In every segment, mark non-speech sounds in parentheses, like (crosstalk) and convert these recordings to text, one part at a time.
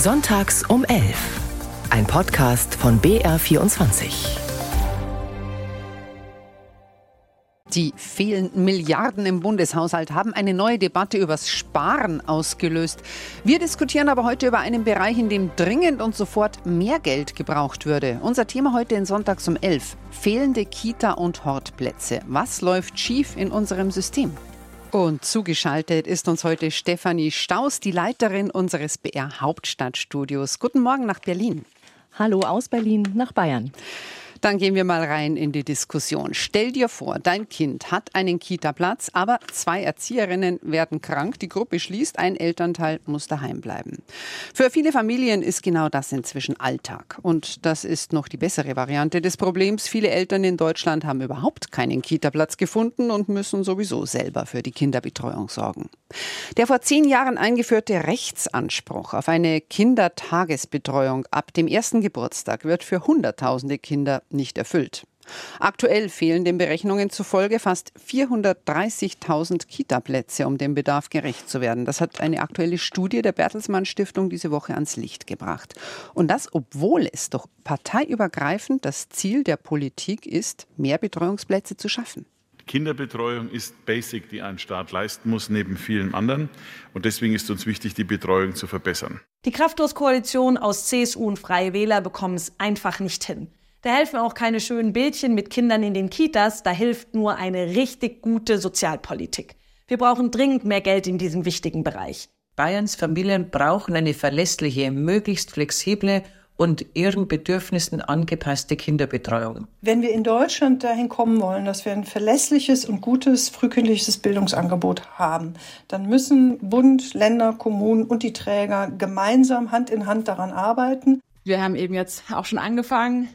Sonntags um 11. Ein Podcast von BR24. Die fehlenden Milliarden im Bundeshaushalt haben eine neue Debatte übers Sparen ausgelöst. Wir diskutieren aber heute über einen Bereich, in dem dringend und sofort mehr Geld gebraucht würde. Unser Thema heute in Sonntags um 11. Fehlende Kita- und Hortplätze. Was läuft schief in unserem System? Und zugeschaltet ist uns heute Stefanie Staus, die Leiterin unseres BR Hauptstadtstudios. Guten Morgen nach Berlin. Hallo aus Berlin nach Bayern. Dann gehen wir mal rein in die Diskussion. Stell dir vor, dein Kind hat einen Kita-Platz, aber zwei Erzieherinnen werden krank, die Gruppe schließt, ein Elternteil muss daheim bleiben. Für viele Familien ist genau das inzwischen Alltag. Und das ist noch die bessere Variante des Problems. Viele Eltern in Deutschland haben überhaupt keinen Kita-Platz gefunden und müssen sowieso selber für die Kinderbetreuung sorgen. Der vor zehn Jahren eingeführte Rechtsanspruch auf eine Kindertagesbetreuung ab dem ersten Geburtstag wird für Hunderttausende Kinder nicht erfüllt. Aktuell fehlen den Berechnungen zufolge fast 430.000 Kita-Plätze, um dem Bedarf gerecht zu werden. Das hat eine aktuelle Studie der Bertelsmann Stiftung diese Woche ans Licht gebracht. Und das, obwohl es doch parteiübergreifend das Ziel der Politik ist, mehr Betreuungsplätze zu schaffen. Kinderbetreuung ist Basic, die ein Staat leisten muss, neben vielen anderen. Und deswegen ist uns wichtig, die Betreuung zu verbessern. Die Kraftlos-Koalition aus CSU und Freie Wähler bekommen es einfach nicht hin. Da helfen auch keine schönen Bildchen mit Kindern in den Kitas, da hilft nur eine richtig gute Sozialpolitik. Wir brauchen dringend mehr Geld in diesem wichtigen Bereich. Bayerns Familien brauchen eine verlässliche, möglichst flexible und ihren Bedürfnissen angepasste Kinderbetreuung. Wenn wir in Deutschland dahin kommen wollen, dass wir ein verlässliches und gutes frühkindliches Bildungsangebot haben, dann müssen Bund, Länder, Kommunen und die Träger gemeinsam Hand in Hand daran arbeiten. Wir haben eben jetzt auch schon angefangen,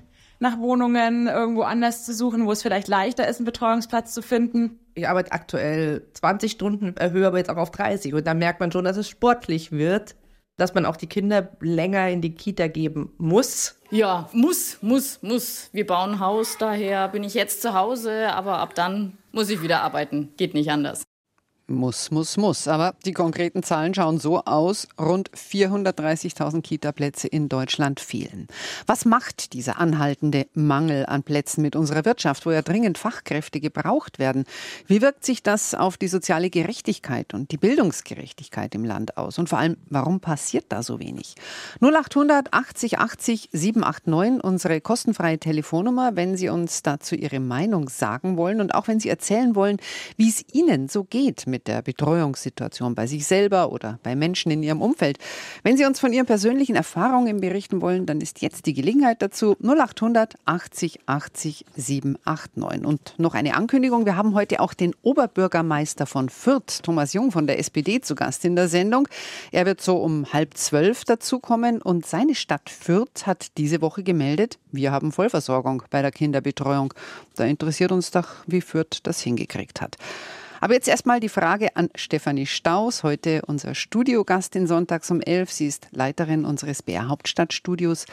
nach Wohnungen irgendwo anders zu suchen, wo es vielleicht leichter ist, einen Betreuungsplatz zu finden. Ich arbeite aktuell 20 Stunden, erhöhe aber jetzt auch auf 30. Und da merkt man schon, dass es sportlich wird, dass man auch die Kinder länger in die Kita geben muss. Ja, muss, muss, muss. Wir bauen ein Haus, daher bin ich jetzt zu Hause, aber ab dann muss ich wieder arbeiten. Geht nicht anders. Muss, muss, muss. Aber die konkreten Zahlen schauen so aus. Rund 430.000 Kita-Plätze in Deutschland fehlen. Was macht dieser anhaltende Mangel an Plätzen mit unserer Wirtschaft, wo ja dringend Fachkräfte gebraucht werden? Wie wirkt sich das auf die soziale Gerechtigkeit und die Bildungsgerechtigkeit im Land aus? Und vor allem, warum passiert da so wenig? 0800 80 80 789, unsere kostenfreie Telefonnummer, wenn Sie uns dazu Ihre Meinung sagen wollen und auch wenn Sie erzählen wollen, wie es Ihnen so geht mit der Betreuungssituation bei sich selber oder bei Menschen in Ihrem Umfeld. Wenn Sie uns von Ihren persönlichen Erfahrungen berichten wollen, dann ist jetzt die Gelegenheit dazu 0800 80 80 789. Und noch eine Ankündigung. Wir haben heute auch den Oberbürgermeister von Fürth, Thomas Jung von der SPD, zu Gast in der Sendung. Er wird so um halb zwölf dazukommen und seine Stadt Fürth hat diese Woche gemeldet, wir haben Vollversorgung bei der Kinderbetreuung. Da interessiert uns doch, wie Fürth das hingekriegt hat. Aber jetzt erstmal die Frage an Stefanie Staus, heute unser Studiogast in Sonntags um 11. Sie ist Leiterin unseres BR Hauptstadtstudios.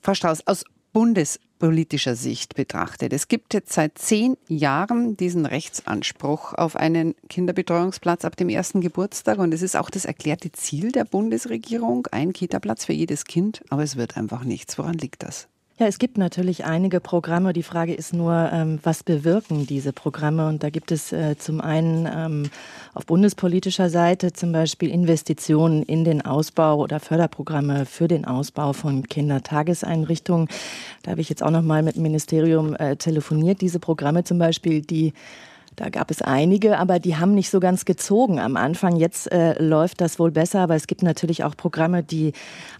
Frau Staus, aus bundespolitischer Sicht betrachtet. Es gibt jetzt seit zehn Jahren diesen Rechtsanspruch auf einen Kinderbetreuungsplatz ab dem ersten Geburtstag. Und es ist auch das erklärte Ziel der Bundesregierung, ein Kita-Platz für jedes Kind. Aber es wird einfach nichts. Woran liegt das? Ja, es gibt natürlich einige Programme. Die Frage ist nur, ähm, was bewirken diese Programme? Und da gibt es äh, zum einen ähm, auf bundespolitischer Seite zum Beispiel Investitionen in den Ausbau oder Förderprogramme für den Ausbau von Kindertageseinrichtungen. Da habe ich jetzt auch noch mal mit dem Ministerium äh, telefoniert. Diese Programme zum Beispiel, die da gab es einige, aber die haben nicht so ganz gezogen am Anfang. Jetzt äh, läuft das wohl besser, aber es gibt natürlich auch Programme, die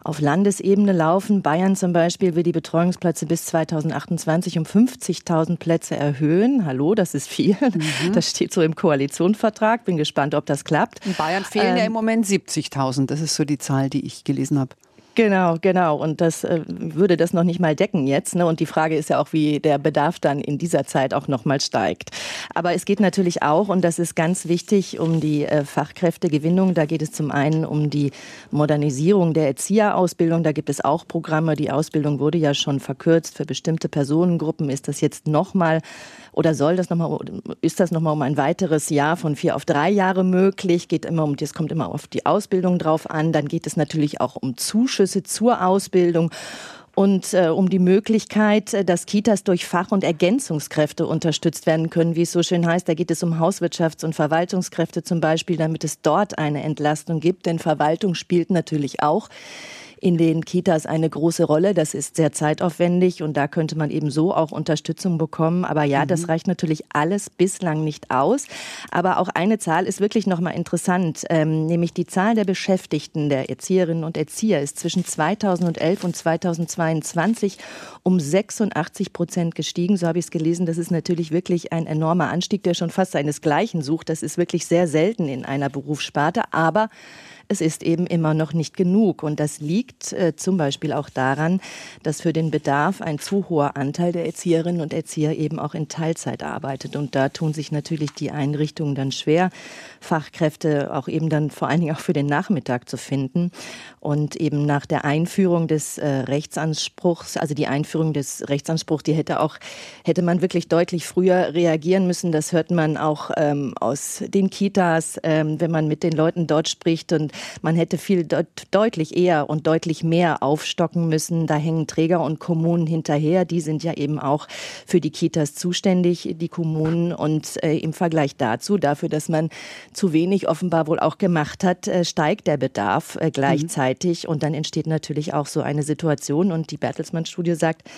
auf Landesebene laufen. Bayern zum Beispiel will die Betreuungsplätze bis 2028 um 50.000 Plätze erhöhen. Hallo, das ist viel. Mhm. Das steht so im Koalitionsvertrag. Bin gespannt, ob das klappt. In Bayern fehlen ähm, ja im Moment 70.000. Das ist so die Zahl, die ich gelesen habe. Genau, genau. Und das äh, würde das noch nicht mal decken jetzt. Ne? Und die Frage ist ja auch, wie der Bedarf dann in dieser Zeit auch noch mal steigt. Aber es geht natürlich auch, und das ist ganz wichtig, um die äh, Fachkräftegewinnung. Da geht es zum einen um die Modernisierung der Erzieherausbildung. Da gibt es auch Programme. Die Ausbildung wurde ja schon verkürzt. Für bestimmte Personengruppen ist das jetzt noch mal oder soll das noch mal, ist das noch mal um ein weiteres Jahr von vier auf drei Jahre möglich? Geht immer um, das kommt immer auf die Ausbildung drauf an. Dann geht es natürlich auch um Zuschüsse zur Ausbildung und äh, um die Möglichkeit, äh, dass Kitas durch Fach- und Ergänzungskräfte unterstützt werden können, wie es so schön heißt. Da geht es um Hauswirtschafts- und Verwaltungskräfte zum Beispiel, damit es dort eine Entlastung gibt. Denn Verwaltung spielt natürlich auch in den Kitas eine große Rolle. Das ist sehr zeitaufwendig und da könnte man eben so auch Unterstützung bekommen. Aber ja, mhm. das reicht natürlich alles bislang nicht aus. Aber auch eine Zahl ist wirklich nochmal interessant, ähm, nämlich die Zahl der Beschäftigten, der Erzieherinnen und Erzieher ist zwischen 2011 und 2022 um 86 Prozent gestiegen. So habe ich es gelesen. Das ist natürlich wirklich ein enormer Anstieg, der schon fast seinesgleichen sucht. Das ist wirklich sehr selten in einer Berufssparte. Aber es ist eben immer noch nicht genug. Und das liegt äh, zum Beispiel auch daran, dass für den Bedarf ein zu hoher Anteil der Erzieherinnen und Erzieher eben auch in Teilzeit arbeitet. Und da tun sich natürlich die Einrichtungen dann schwer, Fachkräfte auch eben dann vor allen Dingen auch für den Nachmittag zu finden. Und eben nach der Einführung des äh, Rechtsanspruchs, also die Einführung des Rechtsanspruchs, die hätte auch, hätte man wirklich deutlich früher reagieren müssen. Das hört man auch ähm, aus den Kitas, ähm, wenn man mit den Leuten dort spricht. Und man hätte viel de deutlich eher und deutlich mehr aufstocken müssen. Da hängen Träger und Kommunen hinterher. Die sind ja eben auch für die Kitas zuständig, die Kommunen. Und äh, im Vergleich dazu, dafür, dass man zu wenig offenbar wohl auch gemacht hat, äh, steigt der Bedarf äh, gleichzeitig. Mhm. Und dann entsteht natürlich auch so eine Situation. Und die Bertelsmann-Studie sagt,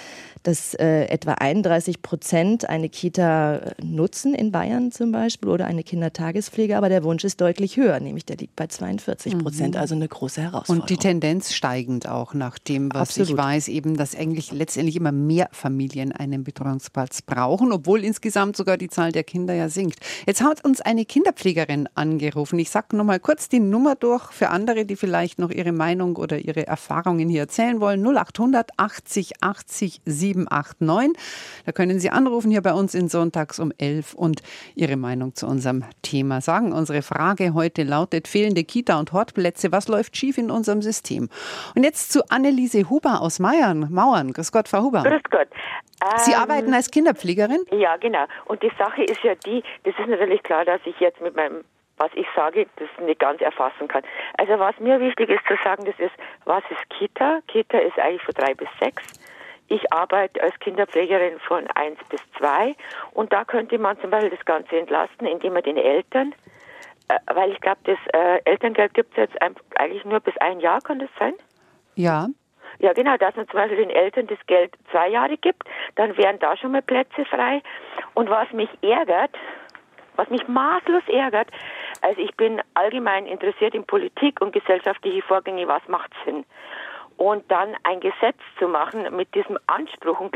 dass äh, etwa 31 Prozent eine Kita nutzen in Bayern zum Beispiel oder eine Kindertagespflege. Aber der Wunsch ist deutlich höher, nämlich der liegt bei 42 Prozent. Mhm. Also eine große Herausforderung. Und die Tendenz steigend auch nach dem, was Absolut. ich weiß, eben, dass eigentlich letztendlich immer mehr Familien einen Betreuungsplatz brauchen, obwohl insgesamt sogar die Zahl der Kinder ja sinkt. Jetzt hat uns eine Kinderpflegerin angerufen. Ich sage noch mal kurz die Nummer durch für andere, die vielleicht noch ihre Meinung oder ihre Erfahrungen hier erzählen wollen. 0800 80 80 789. Da können Sie anrufen hier bei uns in Sonntags um 11 und Ihre Meinung zu unserem Thema sagen. Unsere Frage heute lautet fehlende Kita- und Hortplätze. Was läuft schief in unserem System? Und jetzt zu Anneliese Huber aus Meiern, Mauern. Grüß Gott, Frau Huber. Grüß Gott. Sie ähm, arbeiten als Kinderpflegerin? Ja, genau. Und die Sache ist ja die, das ist natürlich klar, dass ich jetzt mit meinem was ich sage, das nicht ganz erfassen kann. Also was mir wichtig ist zu sagen, das ist, was ist Kita? Kita ist eigentlich von drei bis sechs. Ich arbeite als Kinderpflegerin von eins bis zwei und da könnte man zum Beispiel das Ganze entlasten, indem man den Eltern, äh, weil ich glaube, das äh, Elterngeld gibt es jetzt eigentlich nur bis ein Jahr, kann das sein? Ja. Ja, genau, dass man zum Beispiel den Eltern das Geld zwei Jahre gibt, dann wären da schon mal Plätze frei. Und was mich ärgert, was mich maßlos ärgert, also ich bin allgemein interessiert in Politik und gesellschaftliche Vorgänge, was macht Sinn? Und dann ein Gesetz zu machen mit diesem Anspruch. Und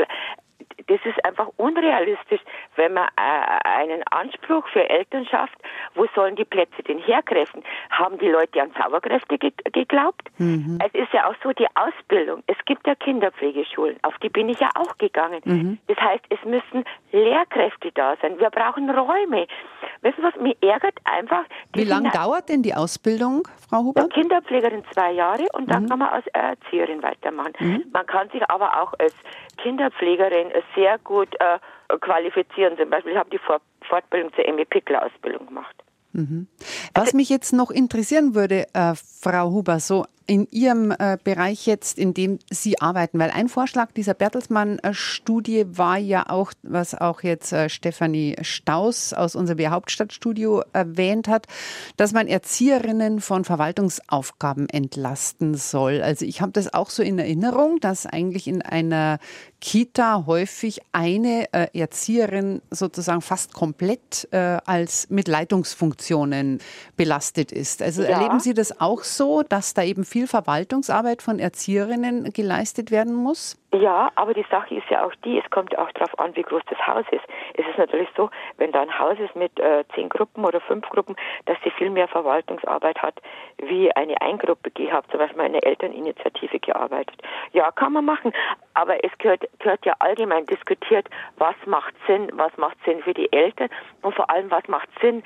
das ist einfach unrealistisch, wenn man äh, einen Anspruch für Elternschaft, wo sollen die Plätze denn herkräften? Haben die Leute an Zauberkräfte ge geglaubt? Mhm. Es ist ja auch so die Ausbildung. Es gibt ja Kinderpflegeschulen, auf die bin ich ja auch gegangen. Mhm. Das heißt, es müssen Lehrkräfte da sein. Wir brauchen Räume. Wissen Sie was, mich ärgert einfach. Wie lange dauert denn die Ausbildung, Frau Huber? Kinderpflegerin zwei Jahre und dann mhm. kann man als Erzieherin weitermachen. Mhm. Man kann sich aber auch als Kinderpflegerin sehr gut äh, qualifizieren. Zum Beispiel, ich habe die Fortbildung zur Emmy Pickler Ausbildung gemacht. Mhm. Was mich jetzt noch interessieren würde, äh, Frau Huber, so in Ihrem äh, Bereich jetzt, in dem Sie arbeiten, weil ein Vorschlag dieser Bertelsmann-Studie war ja auch, was auch jetzt äh, Stefanie Staus aus unserem Hauptstadtstudio erwähnt hat, dass man Erzieherinnen von Verwaltungsaufgaben entlasten soll. Also ich habe das auch so in Erinnerung, dass eigentlich in einer Kita häufig eine äh, Erzieherin sozusagen fast komplett äh, als mit Leitungsfunktionen belastet ist. Also ja. erleben Sie das auch so, dass da eben viel Verwaltungsarbeit von Erzieherinnen geleistet werden muss? Ja, aber die Sache ist ja auch die, es kommt auch darauf an, wie groß das Haus ist. Es ist natürlich so, wenn da ein Haus ist mit äh, zehn Gruppen oder fünf Gruppen, dass sie viel mehr Verwaltungsarbeit hat, wie eine Eingruppe. Ich habe zum Beispiel eine Elterninitiative gearbeitet. Ja, kann man machen, aber es gehört, gehört ja allgemein diskutiert, was macht Sinn, was macht Sinn für die Eltern und vor allem, was macht Sinn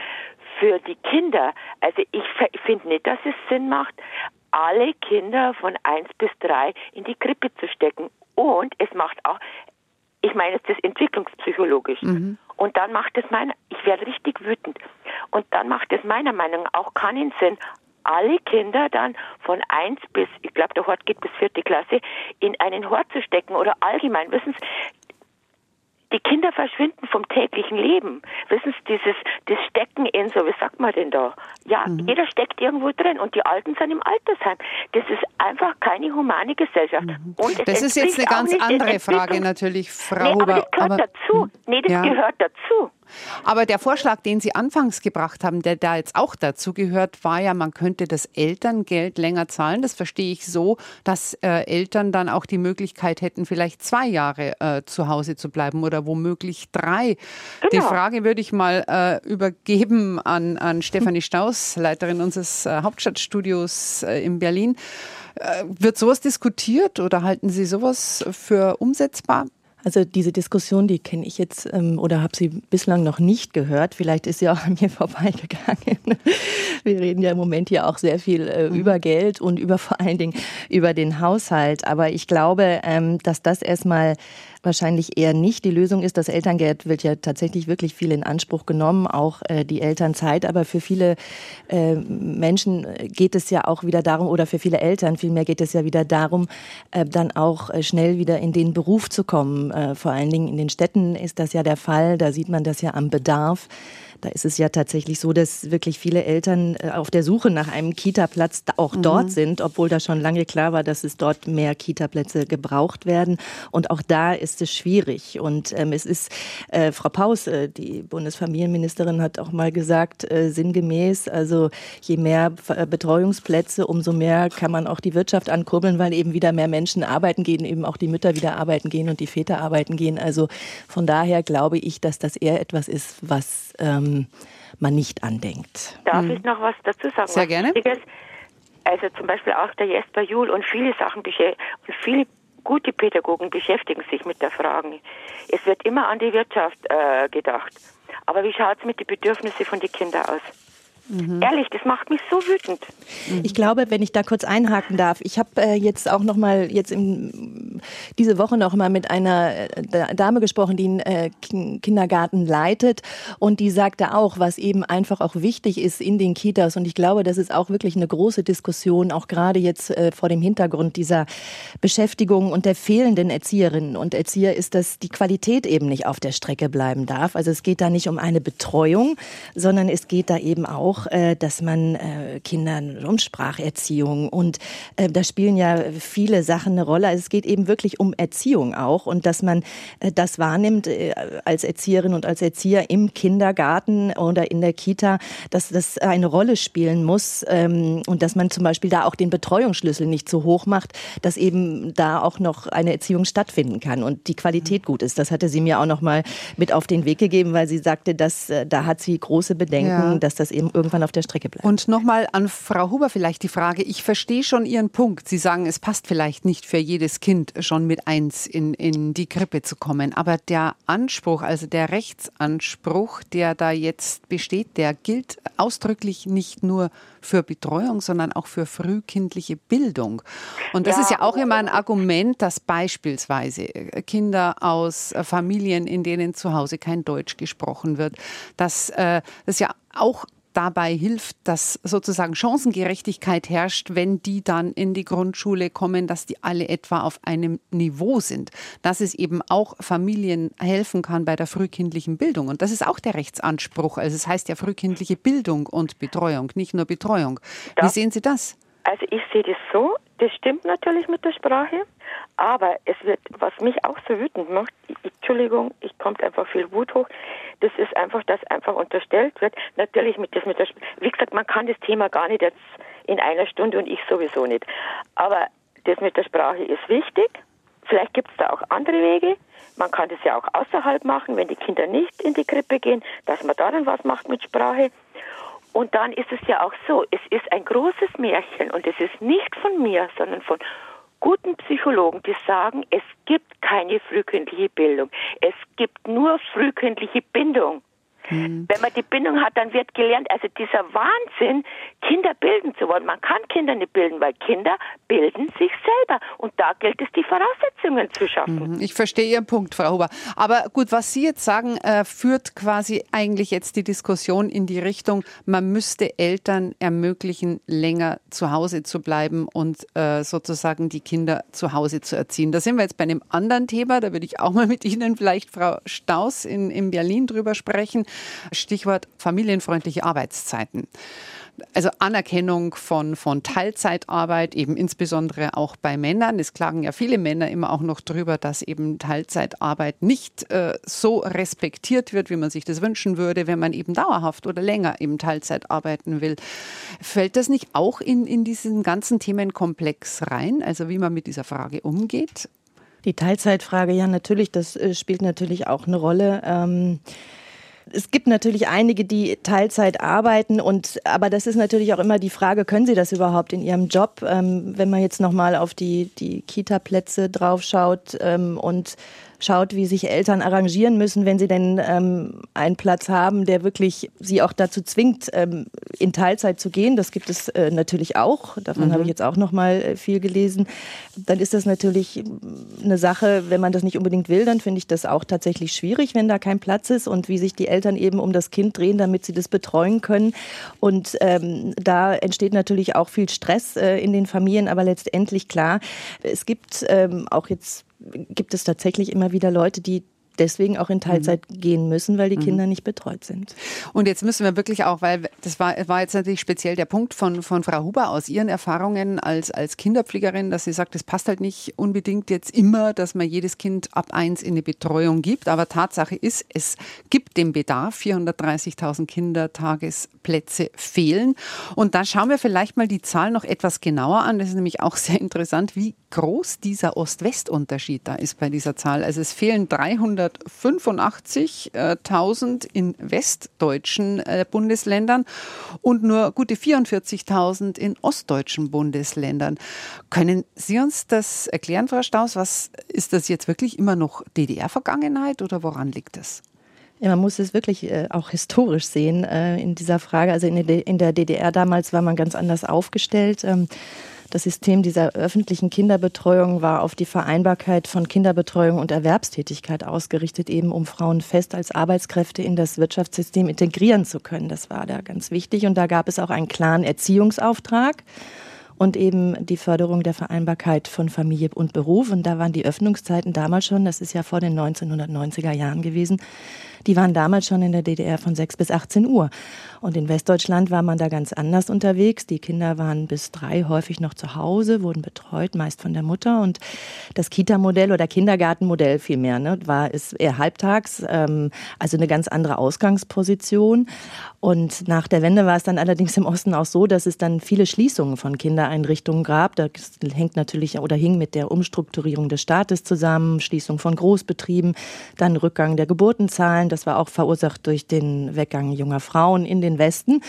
für die Kinder. Also ich finde nicht, dass es Sinn macht, alle Kinder von eins bis drei in die Krippe zu stecken. Und es macht auch, ich meine es ist entwicklungspsychologisch. Mhm. Und dann macht es meiner, ich werde richtig wütend. Und dann macht es meiner Meinung nach auch keinen Sinn, alle Kinder dann von eins bis, ich glaube, der Hort geht bis vierte Klasse, in einen Hort zu stecken oder allgemein. Wissen Sie, die Kinder verschwinden vom täglichen Leben. Wissen Sie, dieses, das Stecken in so, wie sagt man denn da? Ja, mhm. jeder steckt irgendwo drin und die Alten sind im Altersheim. Das ist einfach keine humane Gesellschaft. Mhm. Und das ist jetzt eine ganz andere Frage natürlich, Frau nee, aber das gehört aber, dazu. Nee, das ja. gehört dazu. Aber der Vorschlag, den Sie anfangs gebracht haben, der da jetzt auch dazu gehört, war ja, man könnte das Elterngeld länger zahlen. Das verstehe ich so, dass äh, Eltern dann auch die Möglichkeit hätten, vielleicht zwei Jahre äh, zu Hause zu bleiben oder womöglich drei. Genau. Die Frage würde ich mal äh, übergeben an, an Stefanie Staus, Leiterin unseres äh, Hauptstadtstudios äh, in Berlin. Äh, wird sowas diskutiert oder halten Sie sowas für umsetzbar? Also diese Diskussion, die kenne ich jetzt ähm, oder habe sie bislang noch nicht gehört. Vielleicht ist sie auch an (laughs) mir vorbeigegangen. Wir reden ja im Moment hier auch sehr viel äh, mhm. über Geld und über vor allen Dingen über den Haushalt. Aber ich glaube, ähm, dass das erstmal wahrscheinlich eher nicht die Lösung ist. Das Elterngeld wird ja tatsächlich wirklich viel in Anspruch genommen, auch äh, die Elternzeit. Aber für viele äh, Menschen geht es ja auch wieder darum, oder für viele Eltern vielmehr geht es ja wieder darum, äh, dann auch äh, schnell wieder in den Beruf zu kommen. Äh, vor allen Dingen in den Städten ist das ja der Fall. Da sieht man das ja am Bedarf. Da ist es ja tatsächlich so, dass wirklich viele Eltern äh, auf der Suche nach einem Kita-Platz auch mhm. dort sind, obwohl da schon lange klar war, dass es dort mehr Kita-Plätze gebraucht werden. Und auch da ist es schwierig. Und ähm, es ist, äh, Frau Paus, äh, die Bundesfamilienministerin, hat auch mal gesagt, äh, sinngemäß, also je mehr äh, Betreuungsplätze, umso mehr kann man auch die Wirtschaft ankurbeln, weil eben wieder mehr Menschen arbeiten gehen, eben auch die Mütter wieder arbeiten gehen und die Väter arbeiten gehen. Also von daher glaube ich, dass das eher etwas ist, was ähm, ähm, man nicht andenkt. Darf hm. ich noch was dazu sagen? Sehr gerne. Also zum Beispiel auch der Jesper Juhl und viele Sachen und viele gute Pädagogen beschäftigen sich mit der Frage. Es wird immer an die Wirtschaft äh, gedacht. Aber wie schaut es mit den Bedürfnissen von den Kindern aus? Mhm. Ehrlich, das macht mich so wütend. Ich glaube, wenn ich da kurz einhaken darf, ich habe äh, jetzt auch noch mal jetzt im, diese Woche noch mal mit einer äh, Dame gesprochen, die einen äh, Kindergarten leitet und die sagte auch, was eben einfach auch wichtig ist in den Kitas und ich glaube, das ist auch wirklich eine große Diskussion, auch gerade jetzt äh, vor dem Hintergrund dieser Beschäftigung und der fehlenden Erzieherinnen und Erzieher ist, dass die Qualität eben nicht auf der Strecke bleiben darf. Also es geht da nicht um eine Betreuung, sondern es geht da eben auch auch, äh, dass man äh, Kindern um Spracherziehung und äh, da spielen ja viele Sachen eine Rolle. Also es geht eben wirklich um Erziehung auch und dass man das wahrnimmt als Erzieherin und als Erzieher im Kindergarten oder in der Kita, dass das eine Rolle spielen muss ähm, und dass man zum Beispiel da auch den Betreuungsschlüssel nicht zu hoch macht, dass eben da auch noch eine Erziehung stattfinden kann und die Qualität gut ist. Das hatte sie mir auch noch mal mit auf den Weg gegeben, weil sie sagte, dass da hat sie große Bedenken, ja. dass das eben irgendwann auf der Strecke bleibt. Und nochmal an Frau Huber vielleicht die Frage. Ich verstehe schon Ihren Punkt. Sie sagen, es passt vielleicht nicht für jedes Kind schon mit eins in, in die Krippe zu kommen. Aber der Anspruch, also der Rechtsanspruch, der da jetzt besteht, der gilt ausdrücklich nicht nur für Betreuung, sondern auch für frühkindliche Bildung. Und das ja. ist ja auch immer ein Argument, dass beispielsweise Kinder aus Familien, in denen zu Hause kein Deutsch gesprochen wird, dass äh, das ja auch dabei hilft, dass sozusagen Chancengerechtigkeit herrscht, wenn die dann in die Grundschule kommen, dass die alle etwa auf einem Niveau sind. Dass es eben auch Familien helfen kann bei der frühkindlichen Bildung. Und das ist auch der Rechtsanspruch. Also es heißt ja frühkindliche Bildung und Betreuung, nicht nur Betreuung. Wie sehen Sie das? Also ich sehe das so, das stimmt natürlich mit der Sprache, aber es wird, was mich auch so wütend macht, Entschuldigung, ich kommt einfach viel Wut hoch, das ist einfach, dass einfach unterstellt wird, natürlich mit das mit der, wie gesagt, man kann das Thema gar nicht jetzt in einer Stunde und ich sowieso nicht. Aber das mit der Sprache ist wichtig. Vielleicht gibt es da auch andere Wege. Man kann das ja auch außerhalb machen, wenn die Kinder nicht in die Krippe gehen, dass man da dann was macht mit Sprache. Und dann ist es ja auch so, es ist ein großes Märchen und es ist nicht von mir, sondern von guten Psychologen, die sagen, es gibt keine frühkindliche Bildung. Es gibt nur frühkindliche Bindung. Mhm. Wenn man die Bindung hat, dann wird gelernt, also dieser Wahnsinn, Kinder bilden zu wollen. Man kann Kinder nicht bilden, weil Kinder bilden sich selber. Und da gilt es, die Voraussetzungen zu schaffen. Mhm. Ich verstehe Ihren Punkt, Frau Huber. Aber gut, was Sie jetzt sagen, äh, führt quasi eigentlich jetzt die Diskussion in die Richtung, man müsste Eltern ermöglichen, länger zu Hause zu bleiben und äh, sozusagen die Kinder zu Hause zu erziehen. Da sind wir jetzt bei einem anderen Thema, da würde ich auch mal mit Ihnen vielleicht, Frau Staus, in, in Berlin drüber sprechen. Stichwort familienfreundliche Arbeitszeiten. Also Anerkennung von, von Teilzeitarbeit, eben insbesondere auch bei Männern. Es klagen ja viele Männer immer auch noch drüber, dass eben Teilzeitarbeit nicht äh, so respektiert wird, wie man sich das wünschen würde, wenn man eben dauerhaft oder länger eben Teilzeit arbeiten will. Fällt das nicht auch in, in diesen ganzen Themenkomplex rein, also wie man mit dieser Frage umgeht? Die Teilzeitfrage, ja, natürlich, das äh, spielt natürlich auch eine Rolle. Ähm es gibt natürlich einige, die Teilzeit arbeiten und aber das ist natürlich auch immer die Frage, können sie das überhaupt in ihrem Job? Ähm, wenn man jetzt nochmal auf die, die Kita-Plätze draufschaut ähm, und schaut, wie sich Eltern arrangieren müssen, wenn sie denn ähm, einen Platz haben, der wirklich sie auch dazu zwingt, ähm, in Teilzeit zu gehen. Das gibt es äh, natürlich auch. Davon mhm. habe ich jetzt auch noch mal äh, viel gelesen. Dann ist das natürlich eine Sache, wenn man das nicht unbedingt will, dann finde ich das auch tatsächlich schwierig, wenn da kein Platz ist und wie sich die Eltern eben um das Kind drehen, damit sie das betreuen können. Und ähm, da entsteht natürlich auch viel Stress äh, in den Familien, aber letztendlich klar, es gibt ähm, auch jetzt gibt es tatsächlich immer wieder Leute, die deswegen auch in Teilzeit mhm. gehen müssen, weil die mhm. Kinder nicht betreut sind. Und jetzt müssen wir wirklich auch, weil das war, war jetzt natürlich speziell der Punkt von, von Frau Huber aus Ihren Erfahrungen als, als Kinderpflegerin, dass sie sagt, es passt halt nicht unbedingt jetzt immer, dass man jedes Kind ab eins in eine Betreuung gibt. Aber Tatsache ist, es gibt den Bedarf. 430.000 Kindertagesplätze fehlen. Und da schauen wir vielleicht mal die Zahl noch etwas genauer an. Das ist nämlich auch (laughs) sehr interessant, wie groß dieser Ost-West-Unterschied da ist bei dieser Zahl. Also es fehlen 300 385.000 in westdeutschen äh, Bundesländern und nur gute 44.000 in ostdeutschen Bundesländern. Können Sie uns das erklären, Frau Staus? Was ist das jetzt wirklich immer noch DDR-Vergangenheit oder woran liegt das? Ja, man muss es wirklich äh, auch historisch sehen äh, in dieser Frage. Also in, in, der DDR damals war man ganz anders aufgestellt. Ähm, das System dieser öffentlichen Kinderbetreuung war auf die Vereinbarkeit von Kinderbetreuung und Erwerbstätigkeit ausgerichtet, eben um Frauen fest als Arbeitskräfte in das Wirtschaftssystem integrieren zu können. Das war da ganz wichtig. Und da gab es auch einen klaren Erziehungsauftrag und eben die Förderung der Vereinbarkeit von Familie und Beruf. Und da waren die Öffnungszeiten damals schon, das ist ja vor den 1990er Jahren gewesen, die waren damals schon in der DDR von 6 bis 18 Uhr. Und in Westdeutschland war man da ganz anders unterwegs. Die Kinder waren bis drei häufig noch zu Hause, wurden betreut, meist von der Mutter. Und das Kita-Modell oder Kindergartenmodell vielmehr ne, war es eher halbtags, ähm, also eine ganz andere Ausgangsposition. Und nach der Wende war es dann allerdings im Osten auch so, dass es dann viele Schließungen von Kindereinrichtungen gab. Das hängt natürlich oder hing mit der Umstrukturierung des Staates zusammen, Schließung von Großbetrieben, dann Rückgang der Geburtenzahlen. Das war auch verursacht durch den Weggang junger Frauen in den Westen.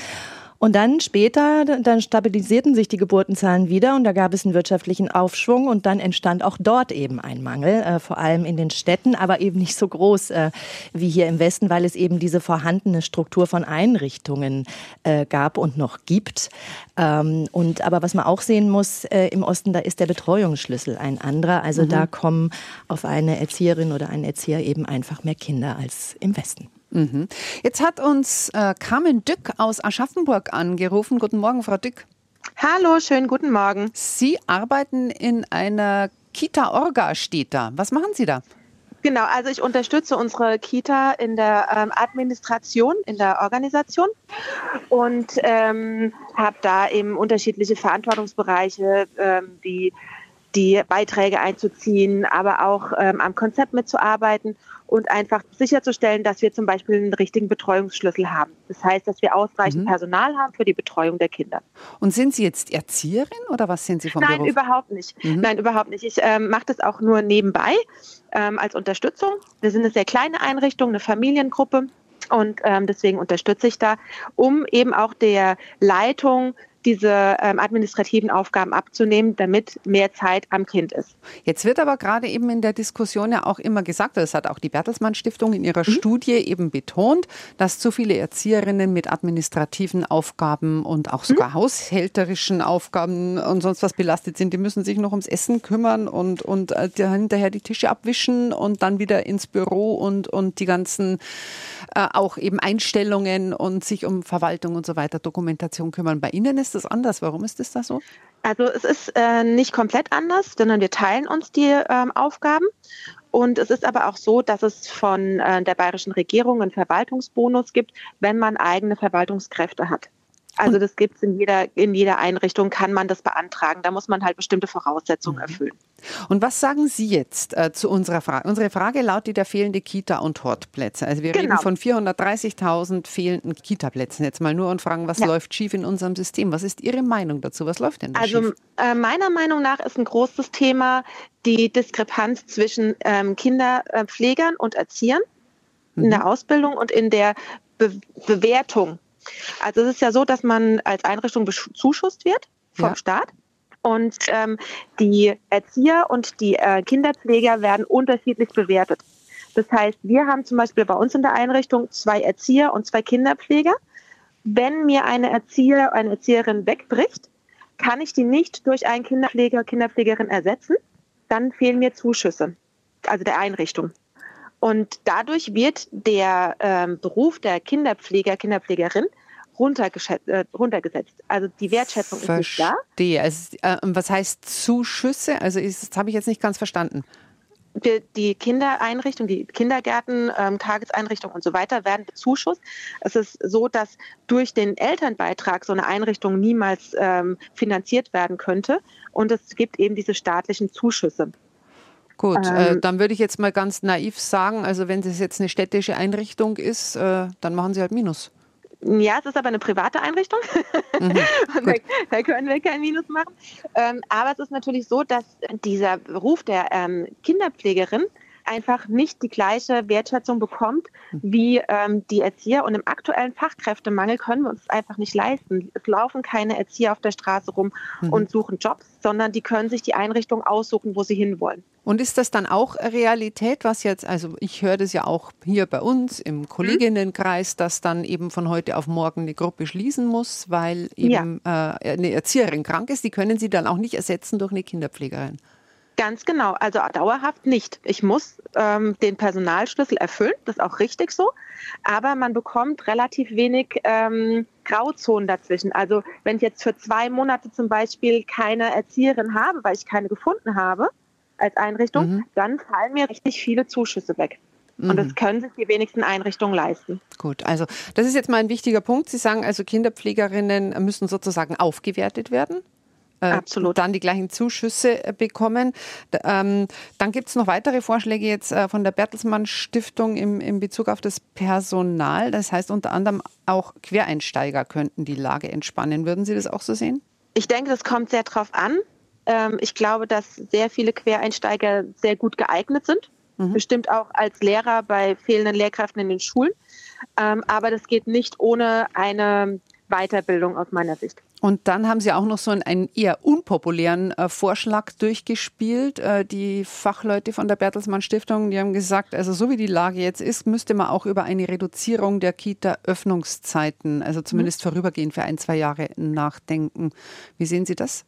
Und dann später, dann stabilisierten sich die Geburtenzahlen wieder und da gab es einen wirtschaftlichen Aufschwung und dann entstand auch dort eben ein Mangel, äh, vor allem in den Städten, aber eben nicht so groß äh, wie hier im Westen, weil es eben diese vorhandene Struktur von Einrichtungen äh, gab und noch gibt. Ähm, und aber was man auch sehen muss äh, im Osten, da ist der Betreuungsschlüssel ein anderer. Also mhm. da kommen auf eine Erzieherin oder einen Erzieher eben einfach mehr Kinder als im Westen. Mhm. Jetzt hat uns äh, Carmen Dück aus Aschaffenburg angerufen. Guten Morgen, Frau Dück. Hallo, schönen guten Morgen. Sie arbeiten in einer Kita Orga, steht da. Was machen Sie da? Genau, also ich unterstütze unsere Kita in der ähm, Administration, in der Organisation und ähm, habe da eben unterschiedliche Verantwortungsbereiche ähm, wie die Beiträge einzuziehen, aber auch ähm, am Konzept mitzuarbeiten und einfach sicherzustellen, dass wir zum Beispiel einen richtigen Betreuungsschlüssel haben. Das heißt, dass wir ausreichend mhm. Personal haben für die Betreuung der Kinder. Und sind Sie jetzt Erzieherin oder was sind Sie vom Nein, Beruf? überhaupt nicht. Mhm. Nein, überhaupt nicht. Ich ähm, mache das auch nur nebenbei ähm, als Unterstützung. Wir sind eine sehr kleine Einrichtung, eine Familiengruppe. Und ähm, deswegen unterstütze ich da, um eben auch der Leitung diese ähm, administrativen Aufgaben abzunehmen, damit mehr Zeit am Kind ist. Jetzt wird aber gerade eben in der Diskussion ja auch immer gesagt, das hat auch die Bertelsmann Stiftung in ihrer mhm. Studie eben betont, dass zu viele Erzieherinnen mit administrativen Aufgaben und auch sogar mhm. haushälterischen Aufgaben und sonst was belastet sind. Die müssen sich noch ums Essen kümmern und, und äh, hinterher die Tische abwischen und dann wieder ins Büro und, und die ganzen äh, auch eben Einstellungen und sich um Verwaltung und so weiter, Dokumentation kümmern. Bei Ihnen ist das anders. Warum ist das da so? Also es ist äh, nicht komplett anders, sondern wir teilen uns die ähm, Aufgaben. Und es ist aber auch so, dass es von äh, der bayerischen Regierung einen Verwaltungsbonus gibt, wenn man eigene Verwaltungskräfte hat. Also das gibt es in jeder, in jeder Einrichtung, kann man das beantragen. Da muss man halt bestimmte Voraussetzungen mhm. erfüllen. Und was sagen Sie jetzt äh, zu unserer Frage? Unsere Frage lautet der fehlende Kita- und Hortplätze. Also wir genau. reden von 430.000 fehlenden Kita-Plätzen jetzt mal nur und fragen, was ja. läuft schief in unserem System? Was ist Ihre Meinung dazu? Was läuft denn da also, schief? Also äh, meiner Meinung nach ist ein großes Thema die Diskrepanz zwischen ähm, Kinderpflegern und Erziehern mhm. in der Ausbildung und in der Be Bewertung also es ist ja so, dass man als Einrichtung bezuschusst wird vom ja. Staat. Und ähm, die Erzieher und die äh, Kinderpfleger werden unterschiedlich bewertet. Das heißt, wir haben zum Beispiel bei uns in der Einrichtung zwei Erzieher und zwei Kinderpfleger. Wenn mir eine Erzieher, eine Erzieherin wegbricht, kann ich die nicht durch einen Kinderpfleger, Kinderpflegerin ersetzen. Dann fehlen mir Zuschüsse, also der Einrichtung. Und dadurch wird der ähm, Beruf der Kinderpfleger, Kinderpflegerin äh, runtergesetzt. Also die Wertschätzung Verstehe. ist nicht da. Verstehe. Also, äh, was heißt Zuschüsse? Also ist, das habe ich jetzt nicht ganz verstanden. Die, Kindereinrichtungen, die Kindergärten, ähm, Tageseinrichtungen und so weiter werden bezuschusst. Es ist so, dass durch den Elternbeitrag so eine Einrichtung niemals ähm, finanziert werden könnte. Und es gibt eben diese staatlichen Zuschüsse. Gut, äh, ähm, äh, dann würde ich jetzt mal ganz naiv sagen, also wenn es jetzt eine städtische Einrichtung ist, äh, dann machen Sie halt Minus. Ja, es ist aber eine private Einrichtung. Mhm, (laughs) da, da, können wir kein Minus machen. Ähm, aber es ist natürlich so, dass dieser Beruf der ähm, Kinderpflegerin einfach nicht die gleiche Wertschätzung bekommt wie ähm, die Erzieher. Und im aktuellen Fachkräftemangel können wir uns das einfach nicht leisten. Es laufen keine Erzieher auf der Straße rum mhm. und suchen Jobs, sondern die können sich die Einrichtung aussuchen, wo sie hinwollen. Und ist das dann auch Realität, was jetzt, also ich höre das ja auch hier bei uns im Kolleginnenkreis, dass dann eben von heute auf morgen eine Gruppe schließen muss, weil eben ja. äh, eine Erzieherin krank ist. Die können Sie dann auch nicht ersetzen durch eine Kinderpflegerin. Ganz genau, also dauerhaft nicht. Ich muss ähm, den Personalschlüssel erfüllen, das ist auch richtig so, aber man bekommt relativ wenig ähm, Grauzonen dazwischen. Also wenn ich jetzt für zwei Monate zum Beispiel keine Erzieherin habe, weil ich keine gefunden habe als Einrichtung, mhm. dann fallen mir richtig viele Zuschüsse weg. Und das mhm. können sich die wenigsten Einrichtungen leisten. Gut, also das ist jetzt mal ein wichtiger Punkt. Sie sagen also, Kinderpflegerinnen müssen sozusagen aufgewertet werden Absolut. dann die gleichen Zuschüsse äh, bekommen. Ähm, dann gibt es noch weitere Vorschläge jetzt äh, von der Bertelsmann Stiftung im, in Bezug auf das Personal. Das heißt unter anderem auch Quereinsteiger könnten die Lage entspannen. Würden Sie das auch so sehen? Ich denke, das kommt sehr drauf an. Ähm, ich glaube, dass sehr viele Quereinsteiger sehr gut geeignet sind. Mhm. Bestimmt auch als Lehrer bei fehlenden Lehrkräften in den Schulen. Ähm, aber das geht nicht ohne eine Weiterbildung aus meiner Sicht. Und dann haben Sie auch noch so einen, eher unpopulären äh, Vorschlag durchgespielt. Äh, die Fachleute von der Bertelsmann Stiftung, die haben gesagt, also so wie die Lage jetzt ist, müsste man auch über eine Reduzierung der Kita-Öffnungszeiten, also zumindest mhm. vorübergehend für ein, zwei Jahre nachdenken. Wie sehen Sie das?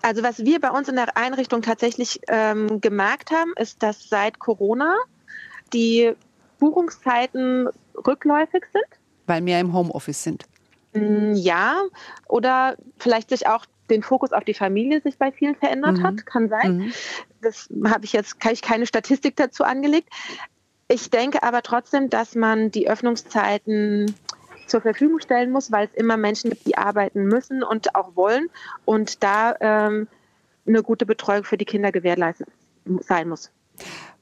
Also was wir bei uns in der Einrichtung tatsächlich ähm, gemerkt haben, ist, dass seit Corona die Buchungszeiten rückläufig sind. Weil mehr im Homeoffice sind. Mm, ja, oder vielleicht sich auch den Fokus auf die Familie sich bei vielen verändert mhm. hat, kann sein. Mhm. Das habe ich jetzt kann ich keine Statistik dazu angelegt. Ich denke aber trotzdem, dass man die Öffnungszeiten zur Verfügung stellen muss, weil es immer Menschen gibt, die arbeiten müssen und auch wollen. Und da ähm, eine gute Betreuung für die Kinder gewährleistet sein muss.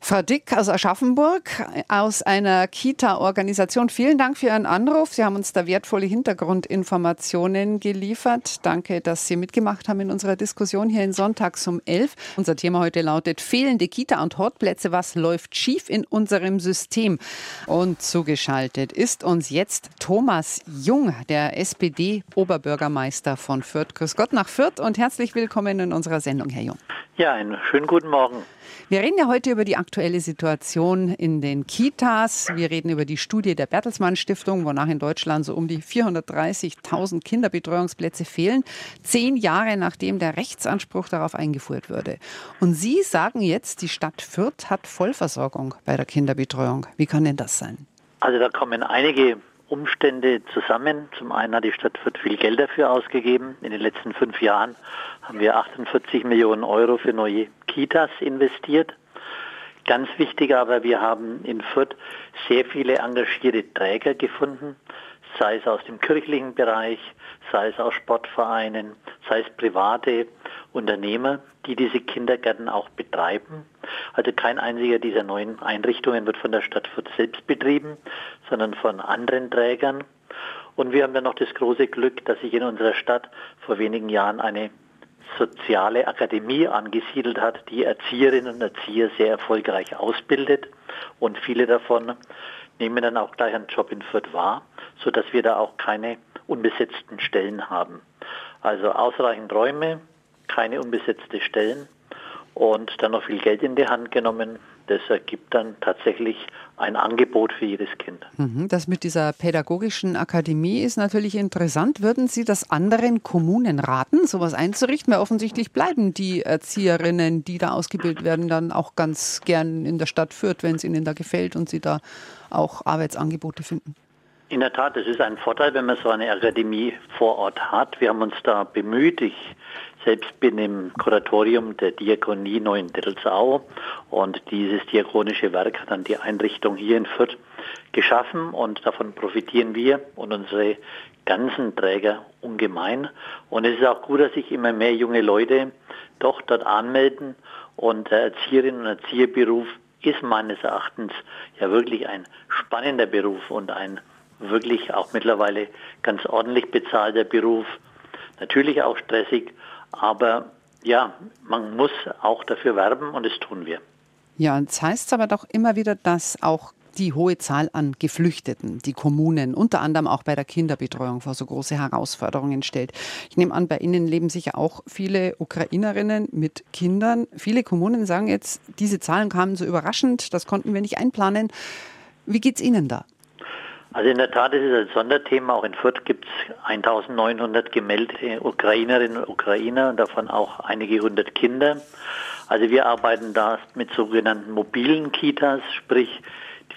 Frau Dick aus Aschaffenburg, aus einer Kita-Organisation. Vielen Dank für Ihren Anruf. Sie haben uns da wertvolle Hintergrundinformationen geliefert. Danke, dass Sie mitgemacht haben in unserer Diskussion hier in Sonntags um 11. Unser Thema heute lautet fehlende Kita- und Hortplätze. Was läuft schief in unserem System? Und zugeschaltet ist uns jetzt Thomas Jung, der SPD-Oberbürgermeister von Fürth. Grüß Gott nach Fürth und herzlich willkommen in unserer Sendung, Herr Jung. Ja, einen schönen guten Morgen. Wir reden ja heute über die aktuelle Situation in den Kitas. Wir reden über die Studie der Bertelsmann Stiftung, wonach in Deutschland so um die 430.000 Kinderbetreuungsplätze fehlen, zehn Jahre nachdem der Rechtsanspruch darauf eingeführt wurde. Und Sie sagen jetzt, die Stadt Fürth hat Vollversorgung bei der Kinderbetreuung. Wie kann denn das sein? Also da kommen einige Umstände zusammen. Zum einen hat die Stadt Fürth viel Geld dafür ausgegeben. In den letzten fünf Jahren haben wir 48 Millionen Euro für neue Kitas investiert. Ganz wichtig aber, wir haben in Fürth sehr viele engagierte Träger gefunden, sei es aus dem kirchlichen Bereich, sei es aus Sportvereinen, sei es private Unternehmer, die diese Kindergärten auch betreiben. Also kein einziger dieser neuen Einrichtungen wird von der Stadt Fürth selbst betrieben, sondern von anderen Trägern. Und wir haben dann noch das große Glück, dass sich in unserer Stadt vor wenigen Jahren eine soziale Akademie angesiedelt hat, die Erzieherinnen und Erzieher sehr erfolgreich ausbildet. Und viele davon nehmen dann auch gleich einen Job in Fürth wahr, sodass wir da auch keine unbesetzten Stellen haben. Also ausreichend Räume, keine unbesetzte Stellen und dann noch viel Geld in die Hand genommen. Das ergibt dann tatsächlich ein Angebot für jedes Kind. Mhm, das mit dieser pädagogischen Akademie ist natürlich interessant. Würden Sie das anderen Kommunen raten, sowas einzurichten? Weil offensichtlich bleiben die Erzieherinnen, die da ausgebildet werden, dann auch ganz gern in der Stadt Fürth, wenn es ihnen da gefällt und sie da auch Arbeitsangebote finden. In der Tat, es ist ein Vorteil, wenn man so eine Akademie vor Ort hat. Wir haben uns da bemüht. Ich selbst bin im Kuratorium der Diakonie Neuendettelsau und dieses diakonische Werk hat dann die Einrichtung hier in Fürth geschaffen und davon profitieren wir und unsere ganzen Träger ungemein. Und es ist auch gut, dass sich immer mehr junge Leute doch dort anmelden und der Erzieherinnen- und Erzieherberuf ist meines Erachtens ja wirklich ein spannender Beruf und ein wirklich auch mittlerweile ganz ordentlich bezahlter Beruf. Natürlich auch stressig, aber ja, man muss auch dafür werben und das tun wir. Ja, jetzt heißt es aber doch immer wieder, dass auch die hohe Zahl an Geflüchteten, die Kommunen, unter anderem auch bei der Kinderbetreuung vor so große Herausforderungen stellt. Ich nehme an, bei Ihnen leben sicher auch viele Ukrainerinnen mit Kindern. Viele Kommunen sagen jetzt, diese Zahlen kamen so überraschend, das konnten wir nicht einplanen. Wie geht es Ihnen da? Also in der Tat ist es ein Sonderthema. Auch in Fürth gibt es 1900 gemeldete Ukrainerinnen und Ukrainer und davon auch einige hundert Kinder. Also wir arbeiten da mit sogenannten mobilen Kitas, sprich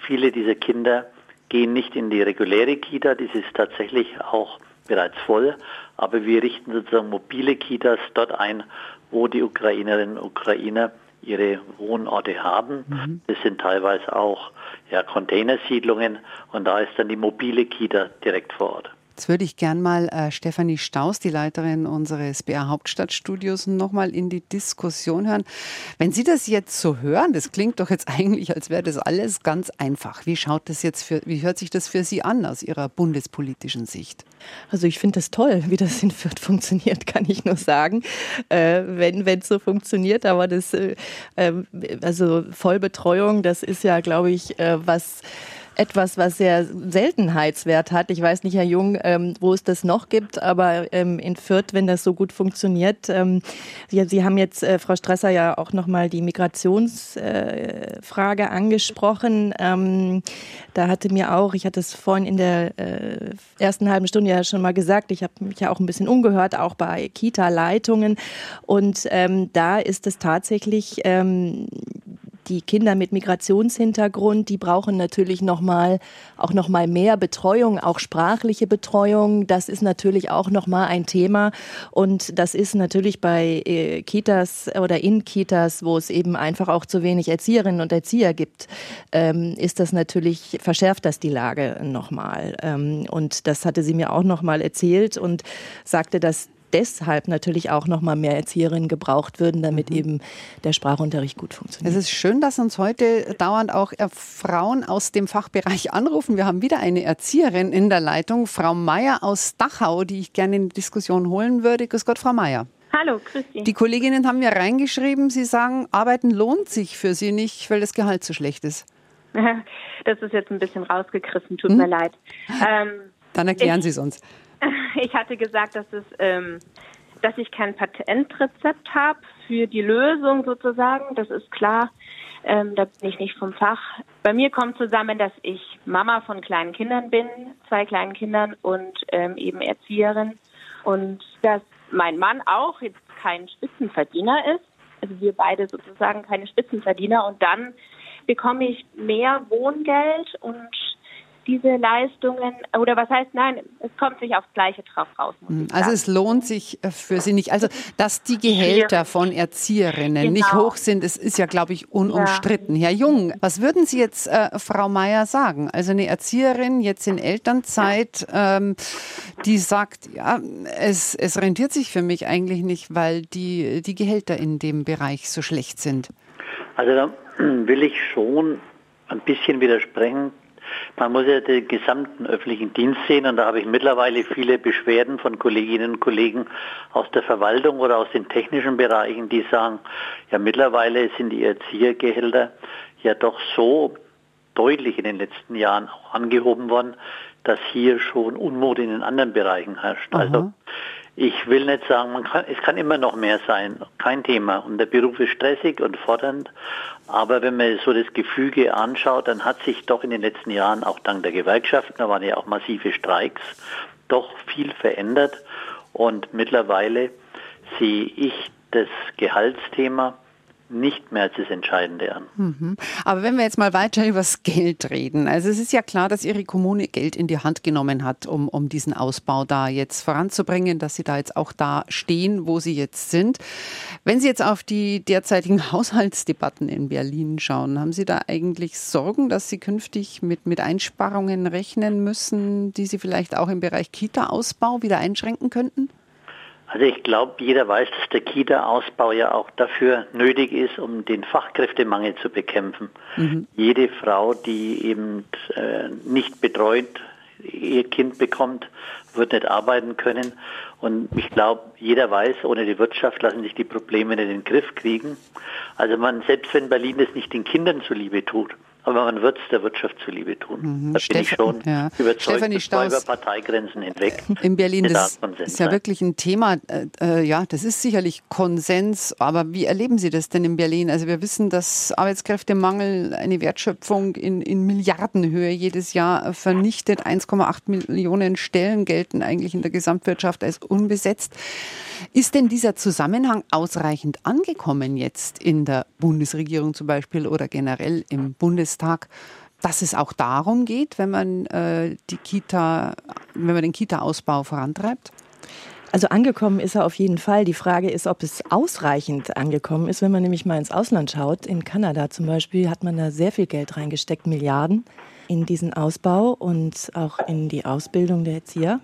viele dieser Kinder gehen nicht in die reguläre Kita, das ist tatsächlich auch bereits voll, aber wir richten sozusagen mobile Kitas dort ein, wo die Ukrainerinnen und Ukrainer ihre Wohnorte haben. Mhm. Das sind teilweise auch ja, Containersiedlungen und da ist dann die mobile Kita direkt vor Ort. Jetzt würde ich gern mal äh, Stefanie Staus, die Leiterin unseres BR Hauptstadtstudios, noch mal in die Diskussion hören. Wenn Sie das jetzt so hören, das klingt doch jetzt (laughs) eigentlich, als wäre das alles ganz einfach. Wie schaut das jetzt für, wie hört sich das für Sie an aus Ihrer bundespolitischen Sicht? Also ich finde das toll, wie das in Fürth funktioniert, kann ich nur sagen. Äh, wenn es so funktioniert, aber das, äh, ähm, also Vollbetreuung, das ist ja, glaube ich, äh, was etwas, was sehr Seltenheitswert hat. Ich weiß nicht, Herr Jung, ähm, wo es das noch gibt, aber ähm, in Fürth, wenn das so gut funktioniert. Ähm, Sie, Sie, haben jetzt, äh, Frau Strasser, ja auch nochmal die Migrationsfrage äh, angesprochen. Ähm, da hatte mir auch, ich hatte es vorhin in der äh, ersten halben Stunde ja schon mal gesagt, ich habe mich ja auch ein bisschen umgehört, auch bei Kita-Leitungen. Und ähm, da ist es tatsächlich ähm, die Kinder mit Migrationshintergrund, die brauchen natürlich noch mal, auch noch mal mehr Betreuung, auch sprachliche Betreuung. Das ist natürlich auch noch mal ein Thema. Und das ist natürlich bei äh, Kitas oder in Kitas, wo es eben einfach auch zu wenig Erzieherinnen und Erzieher gibt, ähm, ist das natürlich, verschärft das die Lage noch mal. Ähm, und das hatte sie mir auch noch mal erzählt und sagte, dass deshalb natürlich auch noch mal mehr Erzieherinnen gebraucht würden, damit mhm. eben der Sprachunterricht gut funktioniert. Es ist schön, dass uns heute dauernd auch äh, Frauen aus dem Fachbereich anrufen. Wir haben wieder eine Erzieherin in der Leitung, Frau Meier aus Dachau, die ich gerne in die Diskussion holen würde. Grüß Gott, Frau Meier. Hallo, grüß Sie. Die Kolleginnen haben mir reingeschrieben, Sie sagen, Arbeiten lohnt sich für Sie nicht, weil das Gehalt zu schlecht ist. (laughs) Das ist jetzt ein bisschen rausgegriffen, tut hm? mir leid. Ähm, Dann erklären Sie es uns. (laughs) Ich hatte gesagt, dass es, ähm, dass ich kein Patentrezept habe für die Lösung sozusagen. Das ist klar. Ähm, da bin ich nicht vom Fach. Bei mir kommt zusammen, dass ich Mama von kleinen Kindern bin, zwei kleinen Kindern und ähm, eben Erzieherin. Und dass mein Mann auch jetzt kein Spitzenverdiener ist. Also wir beide sozusagen keine Spitzenverdiener. Und dann bekomme ich mehr Wohngeld und diese Leistungen, oder was heißt, nein, es kommt sich aufs Gleiche drauf raus. Mhm. also sagen. es lohnt sich äh, für Sie nicht. Also, dass die Gehälter von Erzieherinnen genau. nicht hoch sind, das ist ja, glaube ich, unumstritten. Ja. Herr Jung, was würden Sie jetzt äh, Frau Meier sagen? Also eine Erzieherin jetzt in Elternzeit, ähm, die sagt, ja, es, es rentiert sich für mich eigentlich nicht, weil die, die Gehälter in dem Bereich so schlecht sind. Also da will ich schon ein bisschen widersprechen. Man muss ja den gesamten öffentlichen Dienst sehen und da habe ich mittlerweile viele Beschwerden von Kolleginnen und Kollegen aus der Verwaltung oder aus den technischen Bereichen, die sagen, ja mittlerweile sind die Erziehergehälter ja doch so deutlich in den letzten Jahren auch angehoben worden, dass hier schon Unmut in den anderen Bereichen herrscht. Also. Ich will nicht sagen, kann, es kann immer noch mehr sein, kein Thema. Und der Beruf ist stressig und fordernd. Aber wenn man so das Gefüge anschaut, dann hat sich doch in den letzten Jahren auch dank der Gewerkschaften, da waren ja auch massive Streiks, doch viel verändert. Und mittlerweile sehe ich das Gehaltsthema nicht mehr als das Entscheidende an. Mhm. Aber wenn wir jetzt mal weiter (laughs) über das Geld reden. Also es ist ja klar, dass Ihre Kommune Geld in die Hand genommen hat, um, um diesen Ausbau da jetzt voranzubringen, dass Sie da jetzt auch da stehen, wo Sie jetzt sind. Wenn Sie jetzt auf die derzeitigen (laughs) Haushaltsdebatten in Berlin schauen, haben Sie da eigentlich Sorgen, dass Sie künftig mit, mit Einsparungen rechnen müssen, die Sie vielleicht auch im Bereich Kita-Ausbau wieder einschränken könnten? Also ich glaube, jeder weiß, dass der Kita-Ausbau ja auch dafür nötig ist, um den Fachkräftemangel zu bekämpfen. Mhm. Jede Frau, die eben äh, nicht betreut ihr Kind bekommt, wird nicht arbeiten können. Und ich glaube, jeder weiß, ohne die Wirtschaft lassen sich die Probleme nicht in den Griff kriegen. Also man, selbst wenn Berlin das nicht den Kindern zuliebe tut, aber man wird es der Wirtschaft zuliebe tun. Mhm. Da Steff bin ich schon ja. überzeugt, Stefanie Staus, über Parteigrenzen hinweg. In Berlin, das ist ja wirklich ein Thema. Äh, äh, ja, das ist sicherlich Konsens. Aber wie erleben Sie das denn in Berlin? Also wir wissen, dass Arbeitskräftemangel eine Wertschöpfung in, in Milliardenhöhe jedes Jahr vernichtet. 1,8 Millionen Stellen gelten eigentlich in der Gesamtwirtschaft als unbesetzt. Ist denn dieser Zusammenhang ausreichend angekommen jetzt in der Bundesregierung zum Beispiel oder generell im Bundestag? dass es auch darum geht, wenn man äh, die Kita, wenn man den Kita-Ausbau vorantreibt? Also angekommen ist er auf jeden Fall. Die Frage ist, ob es ausreichend angekommen ist. Wenn man nämlich mal ins Ausland schaut, in Kanada zum Beispiel, hat man da sehr viel Geld reingesteckt, Milliarden in diesen Ausbau und auch in die Ausbildung der Erzieher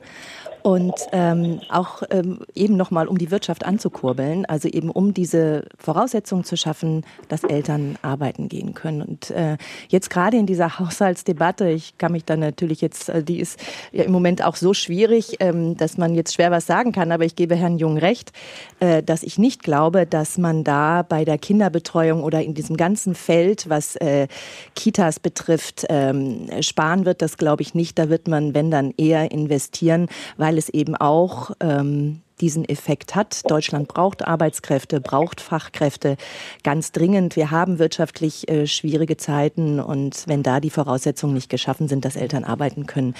und ähm, auch ähm, eben nochmal, um die Wirtschaft anzukurbeln, also eben um diese Voraussetzungen zu schaffen, dass Eltern arbeiten gehen können. Und äh, jetzt gerade in dieser (laughs) Haushaltsdebatte, ich kann mich dann natürlich jetzt, äh, die ist ja im Moment auch so schwierig, ähm, dass man jetzt schwer was sagen kann, aber ich gebe Herrn Jung recht, äh, dass ich nicht glaube, dass man da bei der Kinderbetreuung oder in diesem ganzen Feld, was äh, Kitas betrifft, ähm, sparen wird. Das glaube ich nicht. Da wird man, wenn dann, eher investieren, weil weil es eben auch ähm, diesen Effekt hat. Deutschland braucht Arbeitskräfte, braucht Fachkräfte ganz dringend. Wir haben wirtschaftlich äh, schwierige Zeiten und wenn da die Voraussetzungen nicht geschaffen sind, dass Eltern arbeiten können,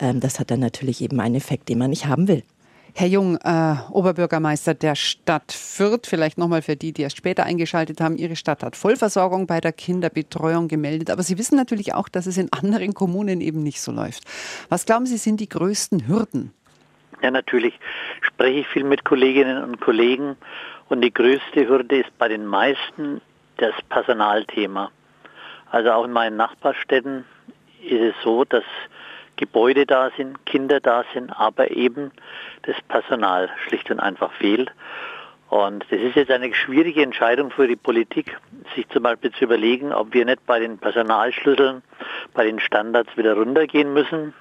ähm, das hat dann natürlich eben einen Effekt, den man nicht haben will. Herr Jung, äh, Oberbürgermeister der Stadt Fürth, vielleicht nochmal für die, die erst später eingeschaltet haben. Ihre Stadt hat Vollversorgung bei der Kinderbetreuung gemeldet. Aber Sie wissen natürlich auch, dass es in anderen Kommunen eben nicht so läuft. Was glauben Sie, sind die größten Hürden? Ja, natürlich spreche ich viel mit Kolleginnen und Kollegen und die größte Hürde ist bei den meisten das Personalthema. Also auch in meinen Nachbarstädten ist es so, dass Gebäude da sind, Kinder da sind, aber eben das Personal schlicht und einfach fehlt. Und das ist jetzt eine schwierige Entscheidung für die Politik, sich zum Beispiel zu überlegen, ob wir nicht bei den Personalschlüsseln, bei den Standards wieder runtergehen müssen.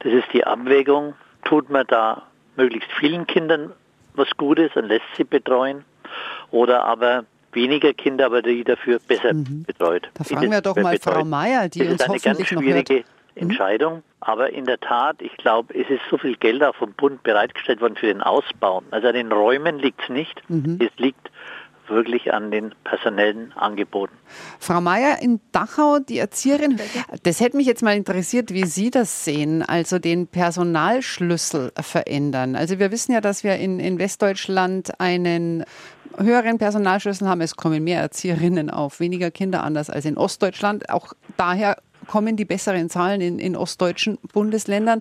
Das ist die Abwägung. Tut man da möglichst vielen Kindern was Gutes und lässt sie betreuen? Oder aber weniger Kinder, aber die dafür besser mhm. betreut. Da fragen wir doch mal betreut. Frau Meier, die das uns ist eine hoffentlich ganz schwierige noch hört. Mhm. Entscheidung. Aber in der Tat, ich glaube, es ist so viel Geld auch vom Bund bereitgestellt worden für den Ausbau. Also an den Räumen liegt es nicht. Mhm. Es liegt wirklich an den personellen Angeboten. Frau Mayer in Dachau, die Erzieherin, das hätte mich jetzt mal interessiert, wie Sie das sehen, also den Personalschlüssel verändern. Also wir wissen ja, dass wir in, in Westdeutschland einen höheren Personalschlüssel haben. Es kommen mehr Erzieherinnen auf weniger Kinder anders als in Ostdeutschland. Auch daher kommen die besseren Zahlen in, in ostdeutschen Bundesländern.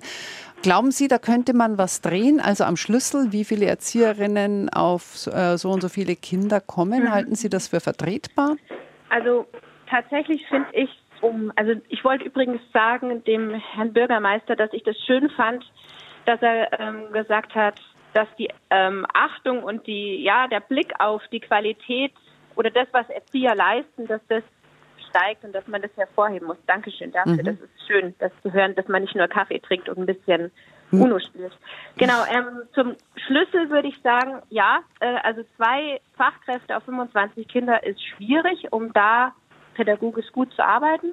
Glauben Sie, da könnte man was drehen? Also am Schlüssel, wie viele Erzieherinnen auf äh, so und so viele Kinder kommen? Mhm. Halten Sie das für vertretbar? Also tatsächlich finde ich, um, also ich wollte übrigens sagen dem Herrn Bürgermeister, dass ich das schön fand, dass er ähm, gesagt hat, dass die ähm, Achtung und die, ja, der Blick auf die Qualität oder das, was Erzieher leisten, dass das steigt und dass man das hervorheben muss. Dankeschön dafür. Mhm. Das ist schön, das zu hören, dass man nicht nur Kaffee trinkt und ein bisschen Uno spielt. Genau, ähm, zum Schlüssel würde ich sagen, ja, äh, also zwei Fachkräfte auf 25 Kinder ist schwierig, um da pädagogisch gut zu arbeiten.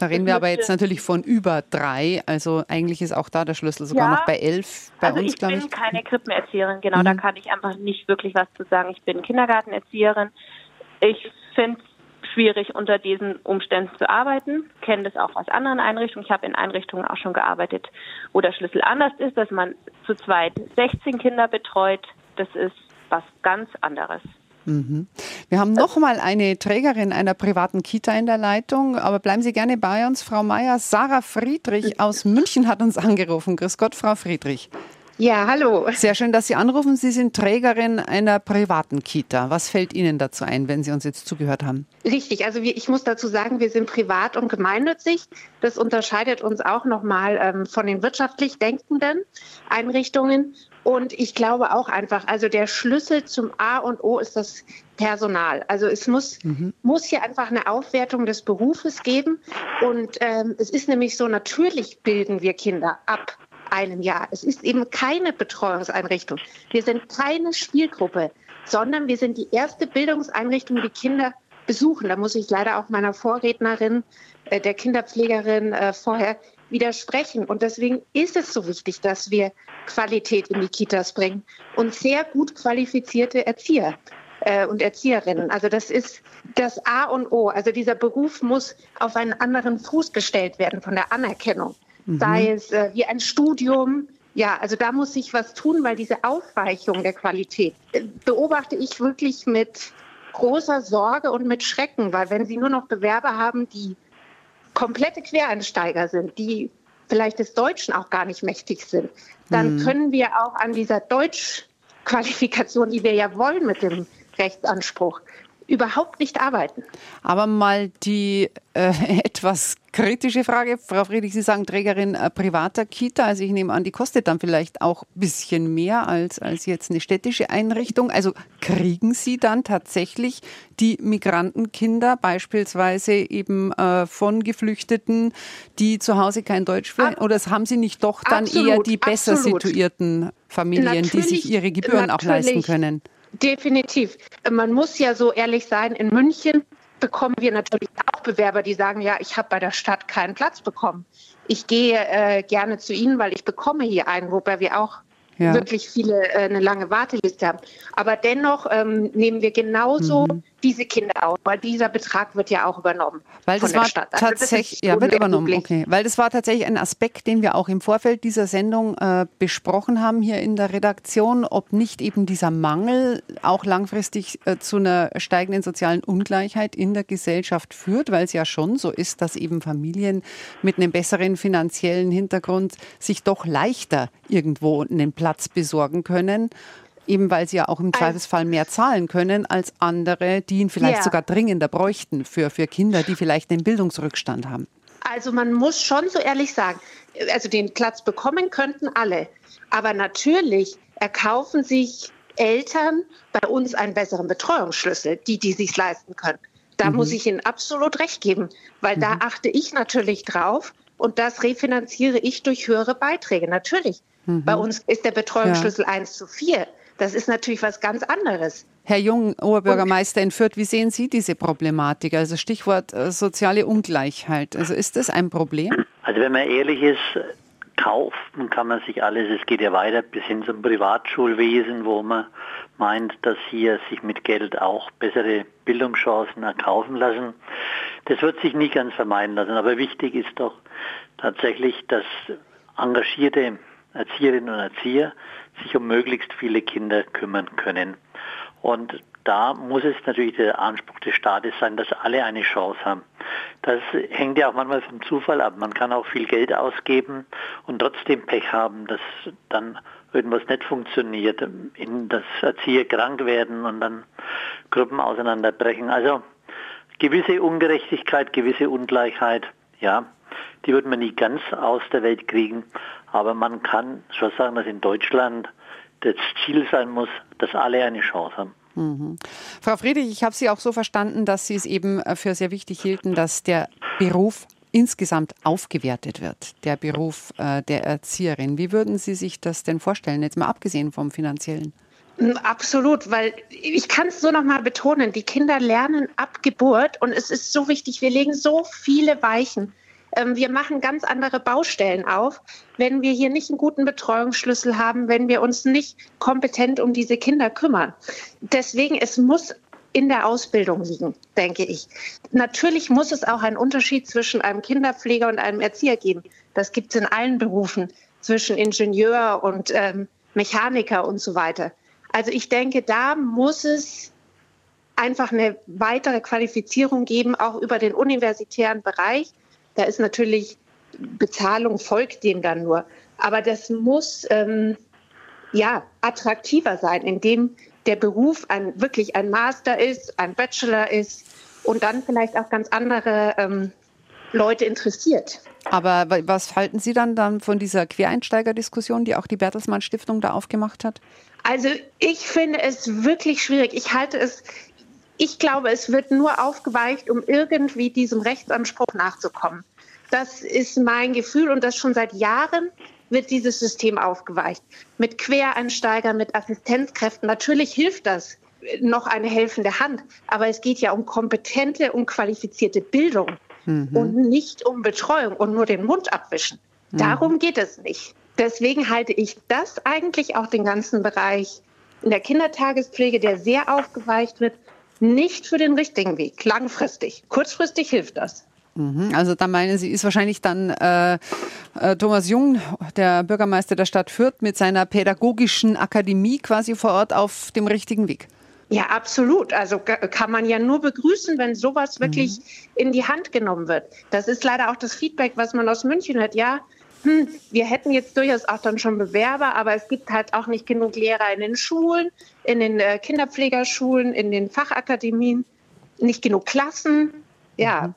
Da reden wir aber jetzt natürlich von über drei. Also eigentlich ist auch da der Schlüssel sogar Ja. noch bei elf bei also uns, ich glaube bin ich. keine Krippenerzieherin, genau, da Mhm. kann ich einfach nicht wirklich was zu sagen. Ich bin Kindergartenerzieherin. Ich finde es schwierig, unter diesen Umständen zu arbeiten. Kenne das auch aus anderen Einrichtungen. Ich habe in Einrichtungen auch schon gearbeitet, wo der Schlüssel anders ist, dass man zu zweit 16 Kinder betreut. Das ist was ganz anderes. Mhm. Wir haben noch mal eine Trägerin einer privaten Kita in der Leitung, aber bleiben Sie gerne bei uns, Frau Meier. Sarah Friedrich aus München hat uns angerufen. Grüß Gott, Frau Friedrich. Ja, hallo. Sehr schön, dass Sie anrufen. Sie sind Trägerin einer privaten Kita. Was fällt Ihnen dazu ein, wenn Sie uns jetzt zugehört haben? Richtig, also wir, ich muss dazu sagen, wir sind privat und gemeinnützig. Das unterscheidet uns auch nochmal ähm, von den wirtschaftlich denkenden Einrichtungen. Und ich glaube auch einfach, also der Schlüssel zum A und O ist das Personal. Also es muss, muss hier einfach eine Aufwertung des Berufes geben. Und ähm, es ist nämlich so, natürlich bilden wir Kinder ab einem Jahr. Es ist eben keine Betreuungseinrichtung. Wir sind keine Spielgruppe, sondern wir sind die erste Bildungseinrichtung, die Kinder besuchen. Da muss ich leider auch meiner Vorrednerin, äh, der Kinderpflegerin äh, vorher widersprechen. Und deswegen ist es so wichtig, dass wir Qualität in die Kitas bringen und sehr gut qualifizierte Erzieher äh, und Erzieherinnen. Also das ist das A und O. Also dieser Beruf muss auf einen anderen Fuß gestellt werden von der Anerkennung. Mhm. Sei es äh, wie ein Studium. Ja, also da muss sich was tun, weil diese Aufweichung der Qualität äh, beobachte ich wirklich mit großer Sorge und mit Schrecken, weil wenn Sie nur noch Bewerber haben, die komplette Quereinsteiger sind, die vielleicht des Deutschen auch gar nicht mächtig sind, dann Mhm. können wir auch an dieser Deutschqualifikation, die wir ja wollen mit dem Rechtsanspruch, überhaupt nicht arbeiten. Aber mal die äh, etwas kritische Frage. Frau Friedrich, Sie sagen Trägerin äh, privater Kita. Also ich nehme an, die kostet dann vielleicht auch ein bisschen mehr als, als jetzt eine städtische Einrichtung. Also kriegen Sie dann tatsächlich die Migrantenkinder, beispielsweise eben äh, von Geflüchteten, die zu Hause kein Deutsch sprechen? Oder haben Sie nicht doch dann Absolut, eher die besser absolut. situierten Familien, die sich Natürlich, ihre Gebühren auch leisten natürlich. können? Definitiv. Man muss ja so ehrlich sein, in München bekommen wir natürlich auch Bewerber, die sagen, ja, ich habe bei der Stadt keinen Platz bekommen. Ich gehe äh, gerne zu Ihnen, weil ich bekomme hier einen, wobei wir auch Ja. wirklich viele äh, eine lange Warteliste haben. Aber dennoch ähm, nehmen wir genauso Mhm. Diese Kinder auf, weil dieser Betrag wird ja auch übernommen Weil von das der war. Also das tatsächlich, ja, wird übernommen, okay. Weil das war tatsächlich ein Aspekt, den wir auch im Vorfeld dieser Sendung äh, besprochen haben hier in der Redaktion, ob nicht eben dieser Mangel auch langfristig äh, zu einer steigenden sozialen Ungleichheit in der Gesellschaft führt, weil es ja schon so ist, dass eben Familien mit einem besseren finanziellen Hintergrund sich doch leichter irgendwo einen Platz besorgen können. Eben weil sie ja auch im Zweifelsfall mehr zahlen können als andere, die ihn vielleicht Ja. sogar dringender bräuchten für, für Kinder, die vielleicht einen Bildungsrückstand haben. Also man muss schon so ehrlich sagen, also den Platz bekommen könnten alle. Aber natürlich erkaufen sich Eltern bei uns einen besseren Betreuungsschlüssel, die, die sich leisten können. Da mhm. muss ich Ihnen absolut recht geben, weil mhm. da achte ich natürlich drauf und das refinanziere ich durch höhere Beiträge. Natürlich. Mhm. Bei uns ist der Betreuungsschlüssel ja. 1 zu 4. Das ist natürlich was ganz anderes. Herr Jung, Oberbürgermeister in Fürth, wie sehen Sie diese Problematik? Also Stichwort äh, soziale Ungleichheit. Also ist das ein Problem? Also wenn man ehrlich ist, kaufen kann man sich alles. Es geht ja weiter bis hin zum Privatschulwesen, wo man meint, dass hier sich mit Geld auch bessere Bildungschancen erkaufen lassen. Das wird sich nie ganz vermeiden lassen. Aber wichtig ist doch tatsächlich, dass engagierte Erzieherinnen und Erzieher sich um möglichst viele Kinder kümmern können. Und da muss es natürlich der Anspruch des Staates sein, dass alle eine Chance haben. Das hängt ja auch manchmal vom Zufall ab. Man kann auch viel Geld ausgeben und trotzdem Pech haben, dass dann irgendwas nicht funktioniert, dass Erzieher krank werden und dann Gruppen auseinanderbrechen. Also gewisse Ungerechtigkeit, gewisse Ungleichheit, ja, die wird man nie ganz aus der Welt kriegen. Aber man kann schon sagen, dass in Deutschland das Ziel sein muss, dass alle eine Chance haben. Mhm. Frau Friedrich, ich habe Sie auch so verstanden, dass Sie es eben äh, für sehr wichtig hielten, dass der Beruf insgesamt aufgewertet wird, der Beruf äh, der Erzieherin. Wie würden Sie sich das denn vorstellen, jetzt mal abgesehen vom finanziellen? Mm, absolut, weil ich kann es so nochmal betonen, die Kinder lernen ab Geburt und es ist so wichtig, wir legen so viele Weichen wir machen ganz andere Baustellen auf, wenn wir hier nicht einen guten Betreuungsschlüssel haben, wenn wir uns nicht kompetent um diese Kinder kümmern. Deswegen, es muss in der Ausbildung liegen, denke ich. Natürlich muss es auch einen Unterschied zwischen einem Kinderpfleger und einem Erzieher geben. Das gibt es in allen Berufen, zwischen Ingenieur und ähm, Mechaniker und so weiter. Also ich denke, da muss es einfach eine weitere Qualifizierung geben, auch über den universitären Bereich. Da ist natürlich Bezahlung folgt dem dann nur. Aber das muss ähm, ja attraktiver sein, indem der Beruf ein, wirklich ein Master ist, ein Bachelor ist und dann vielleicht auch ganz andere ähm, Leute interessiert. Aber was halten Sie dann, dann von dieser Quereinsteigerdiskussion, die auch die Bertelsmann Stiftung da aufgemacht hat? Also ich finde es wirklich schwierig. Ich halte es ich glaube, es wird nur aufgeweicht, um irgendwie diesem Rechtsanspruch nachzukommen. Das ist mein Gefühl und das schon seit Jahren wird dieses System aufgeweicht. Mit Quereinsteigern, mit Assistenzkräften. Natürlich hilft das noch eine helfende Hand, aber es geht ja um kompetente und qualifizierte Bildung mhm. und nicht um Betreuung und nur den Mund abwischen. Mhm. Darum geht es nicht. Deswegen halte ich das eigentlich auch den ganzen Bereich in der Kindertagespflege, der sehr aufgeweicht wird, nicht für den richtigen Weg, langfristig. Kurzfristig hilft das. Mhm. Also da meinen Sie, ist wahrscheinlich dann äh, äh, Thomas Jung, der Bürgermeister der Stadt Fürth, mit seiner pädagogischen Akademie quasi vor Ort auf dem richtigen Weg. Ja, absolut. Also kann man ja nur begrüßen, wenn sowas wirklich mhm. in die Hand genommen wird. Das ist leider auch das Feedback, was man aus München hört. Ja, hm, wir hätten jetzt durchaus auch dann schon Bewerber, aber es gibt halt auch nicht genug Lehrer in den Schulen, in den äh, Kinderpflegerschulen, in den Fachakademien, nicht genug Klassen. Ja, mhm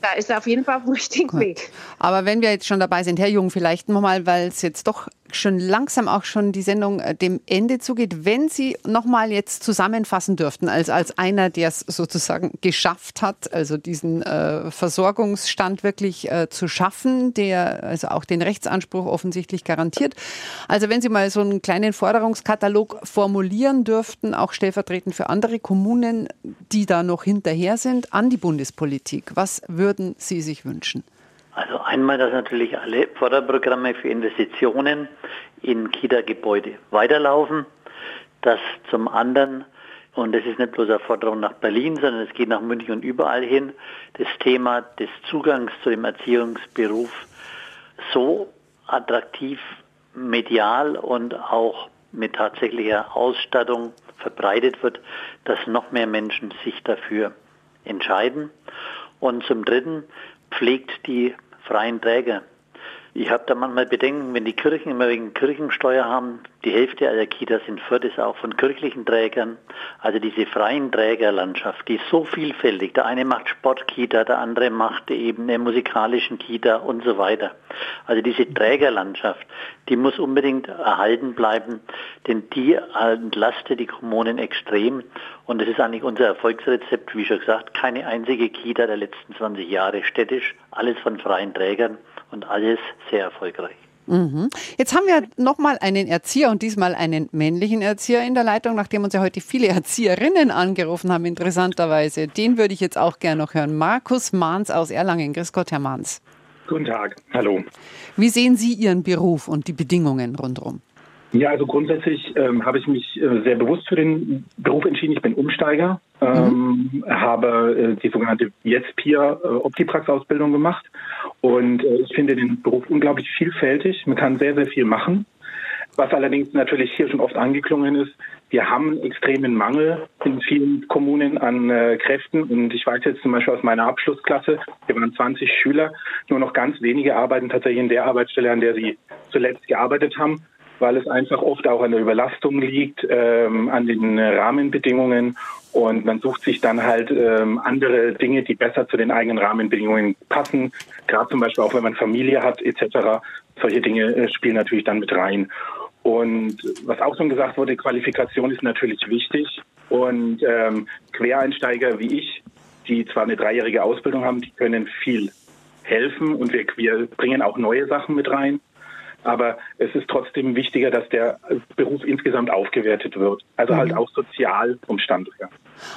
da ist er auf jeden Fall auf dem richtigen. Weg. Aber wenn wir jetzt schon dabei sind, Herr Jung, vielleicht nochmal, weil es jetzt doch schon langsam auch schon die Sendung äh, dem Ende zugeht. Wenn Sie nochmal jetzt zusammenfassen dürften, als, als einer, der es sozusagen geschafft hat, also diesen äh, Versorgungsstand wirklich äh, zu schaffen, der also auch den Rechtsanspruch offensichtlich garantiert. Also wenn Sie mal so einen kleinen Forderungskatalog formulieren dürften, auch stellvertretend für andere Kommunen, die da noch hinterher sind, an die Bundespolitik, was würden Sie sich wünschen? Also einmal, dass natürlich alle Förderprogramme für Investitionen in Kita-Gebäude weiterlaufen. Dass zum anderen, und das ist nicht bloß eine Forderung nach Berlin, sondern es geht nach München und überall hin, das Thema des Zugangs zu dem Erziehungsberuf so attraktiv medial und auch mit tatsächlicher Ausstattung verbreitet wird, dass noch mehr Menschen sich dafür entscheiden. Und zum Dritten pflegt die freien Träger Ich habe da manchmal Bedenken, wenn die Kirchen immer wegen Kirchensteuer haben, die Hälfte aller Kitas in Fürth ist auch von kirchlichen Trägern. Also diese freien Trägerlandschaft, die ist so vielfältig. Der eine macht Sportkita, der andere macht eben eine musikalischen Kita und so weiter. Also diese Trägerlandschaft, die muss unbedingt erhalten bleiben, denn die entlastet die Kommunen extrem. Und das ist eigentlich unser Erfolgsrezept, wie schon gesagt, keine einzige Kita der letzten 20 Jahre städtisch, alles von freien Trägern und alles sehr erfolgreich. Mhm. Jetzt haben wir nochmal einen Erzieher und diesmal einen männlichen Erzieher in der Leitung, nachdem uns ja heute viele (laughs) Erzieherinnen angerufen haben, interessanterweise. Den würde ich jetzt auch gerne noch hören. Markus Mahns aus Erlangen. Grüß Gott, Herr Mahns. Guten Tag, hallo. Wie sehen Sie Ihren Beruf und die Bedingungen rundherum? Ja, also grundsätzlich ähm, habe ich mich äh, sehr bewusst für den Beruf entschieden. Ich bin Umsteiger, ähm, mhm. habe äh, die sogenannte Jetzt Peer äh, Optiprax-Ausbildung gemacht und äh, ich finde den Beruf unglaublich vielfältig. Man kann sehr, sehr viel machen. Was allerdings natürlich hier schon oft angeklungen ist, wir haben einen extremen Mangel in vielen Kommunen an äh, Kräften. Und ich weiß jetzt zum Beispiel aus meiner Abschlussklasse, wir waren 20 Schüler, nur noch ganz wenige arbeiten tatsächlich in der Arbeitsstelle, an der sie zuletzt gearbeitet haben weil es einfach oft auch an der Überlastung liegt, ähm, an den Rahmenbedingungen und man sucht sich dann halt ähm, andere Dinge, die besser zu den eigenen Rahmenbedingungen passen. Gerade zum Beispiel auch, wenn man Familie hat etc. Solche Dinge äh, spielen natürlich dann mit rein. Und was auch schon gesagt wurde, Qualifikation ist natürlich wichtig. Und ähm, Quereinsteiger wie ich, die zwar eine dreijährige Ausbildung haben, die können viel helfen und wir, wir bringen auch neue Sachen mit rein. Aber es ist trotzdem wichtiger, dass der Beruf insgesamt aufgewertet wird. Also halt mhm. halt auch sozial vom Stand her.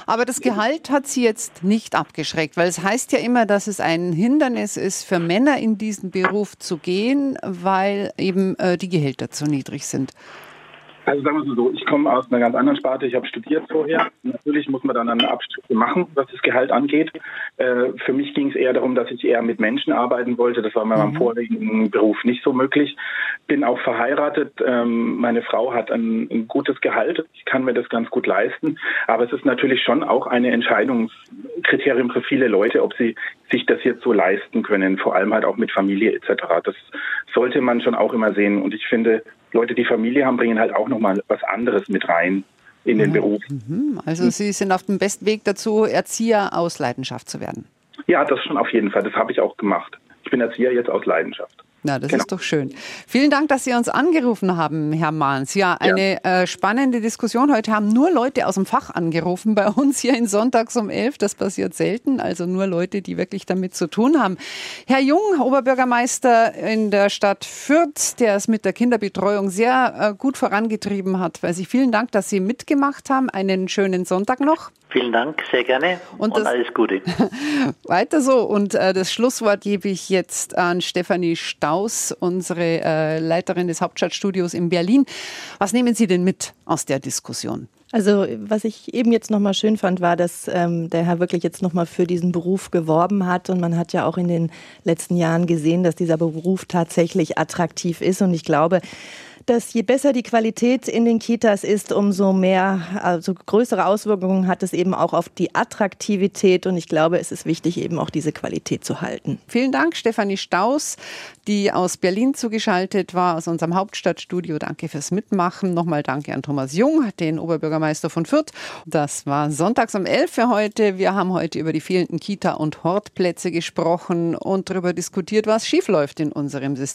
Aber das Gehalt hat Sie jetzt nicht abgeschreckt, weil es heißt ja immer, dass es ein Hindernis ist für Männer in diesen Beruf zu gehen, weil eben äh, die Gehälter zu niedrig sind. Also sagen wir so, ich komme aus einer ganz anderen Sparte. Ich habe studiert vorher. Natürlich muss man dann eine Abstriche machen, was das Gehalt angeht. Äh, für mich ging es eher darum, dass ich eher mit Menschen arbeiten wollte. Das war meinem mhm. vorigen Beruf nicht so möglich. Bin auch verheiratet. Ähm, meine Frau hat ein, ein, gutes Gehalt. Ich kann mir das ganz gut leisten. Aber es ist natürlich schon auch eine Entscheidungskriterium für viele Leute, ob sie sich das jetzt so leisten können. Vor allem halt auch mit Familie etc. Das sollte man schon auch immer sehen. Und ich finde, Leute, die Familie haben, bringen halt auch nochmal was anderes mit rein in den mhm. Beruf. Mhm. Also Sie sind auf dem besten Weg dazu, Erzieher aus Leidenschaft zu werden. Ja, das schon auf jeden Fall. Das habe ich auch gemacht. Ich bin Erzieher jetzt aus Leidenschaft. Na, das genau. ist doch schön. Vielen Dank, dass Sie uns angerufen haben, Herr Mahns. Ja, eine ja. Äh, spannende Diskussion. Heute haben nur Leute aus dem Fach angerufen bei (laughs) uns hier in Sonntags um 11. Das passiert selten. Also nur Leute, die wirklich damit zu tun haben. Herr Jung, Oberbürgermeister in der Stadt Fürth, der es mit der Kinderbetreuung sehr äh, gut vorangetrieben hat. Weiß ich. Vielen Dank, dass Sie mitgemacht haben. Einen schönen Sonntag noch. Vielen Dank, sehr gerne und, und alles Gute. (laughs) Weiter so. Und äh, das Schlusswort gebe ich jetzt an Stefanie Staus, unsere äh, Leiterin des Hauptstadtstudios in Berlin. Was nehmen Sie denn mit aus der Diskussion? Also was ich eben jetzt nochmal schön fand, war, dass ähm, der Herr wirklich jetzt nochmal für diesen Beruf geworben hat. Und man hat ja auch in den letzten Jahren gesehen, dass dieser Beruf tatsächlich attraktiv ist. Und ich glaube, dass je besser die Qualität in den Kitas ist, umso mehr, also größere Auswirkungen hat es eben auch auf die Attraktivität. Und ich glaube, es ist wichtig, eben auch diese Qualität zu halten. Vielen Dank, Stefanie Staus, die aus Berlin zugeschaltet war, aus unserem Hauptstadtstudio. Danke fürs Mitmachen. Nochmal danke an Thomas Jung, den Oberbürgermeister von Fürth. Das war sonntags um 11 für heute. Wir haben heute über die fehlenden Kita- und Hortplätze gesprochen und darüber diskutiert, was schiefläuft in unserem System.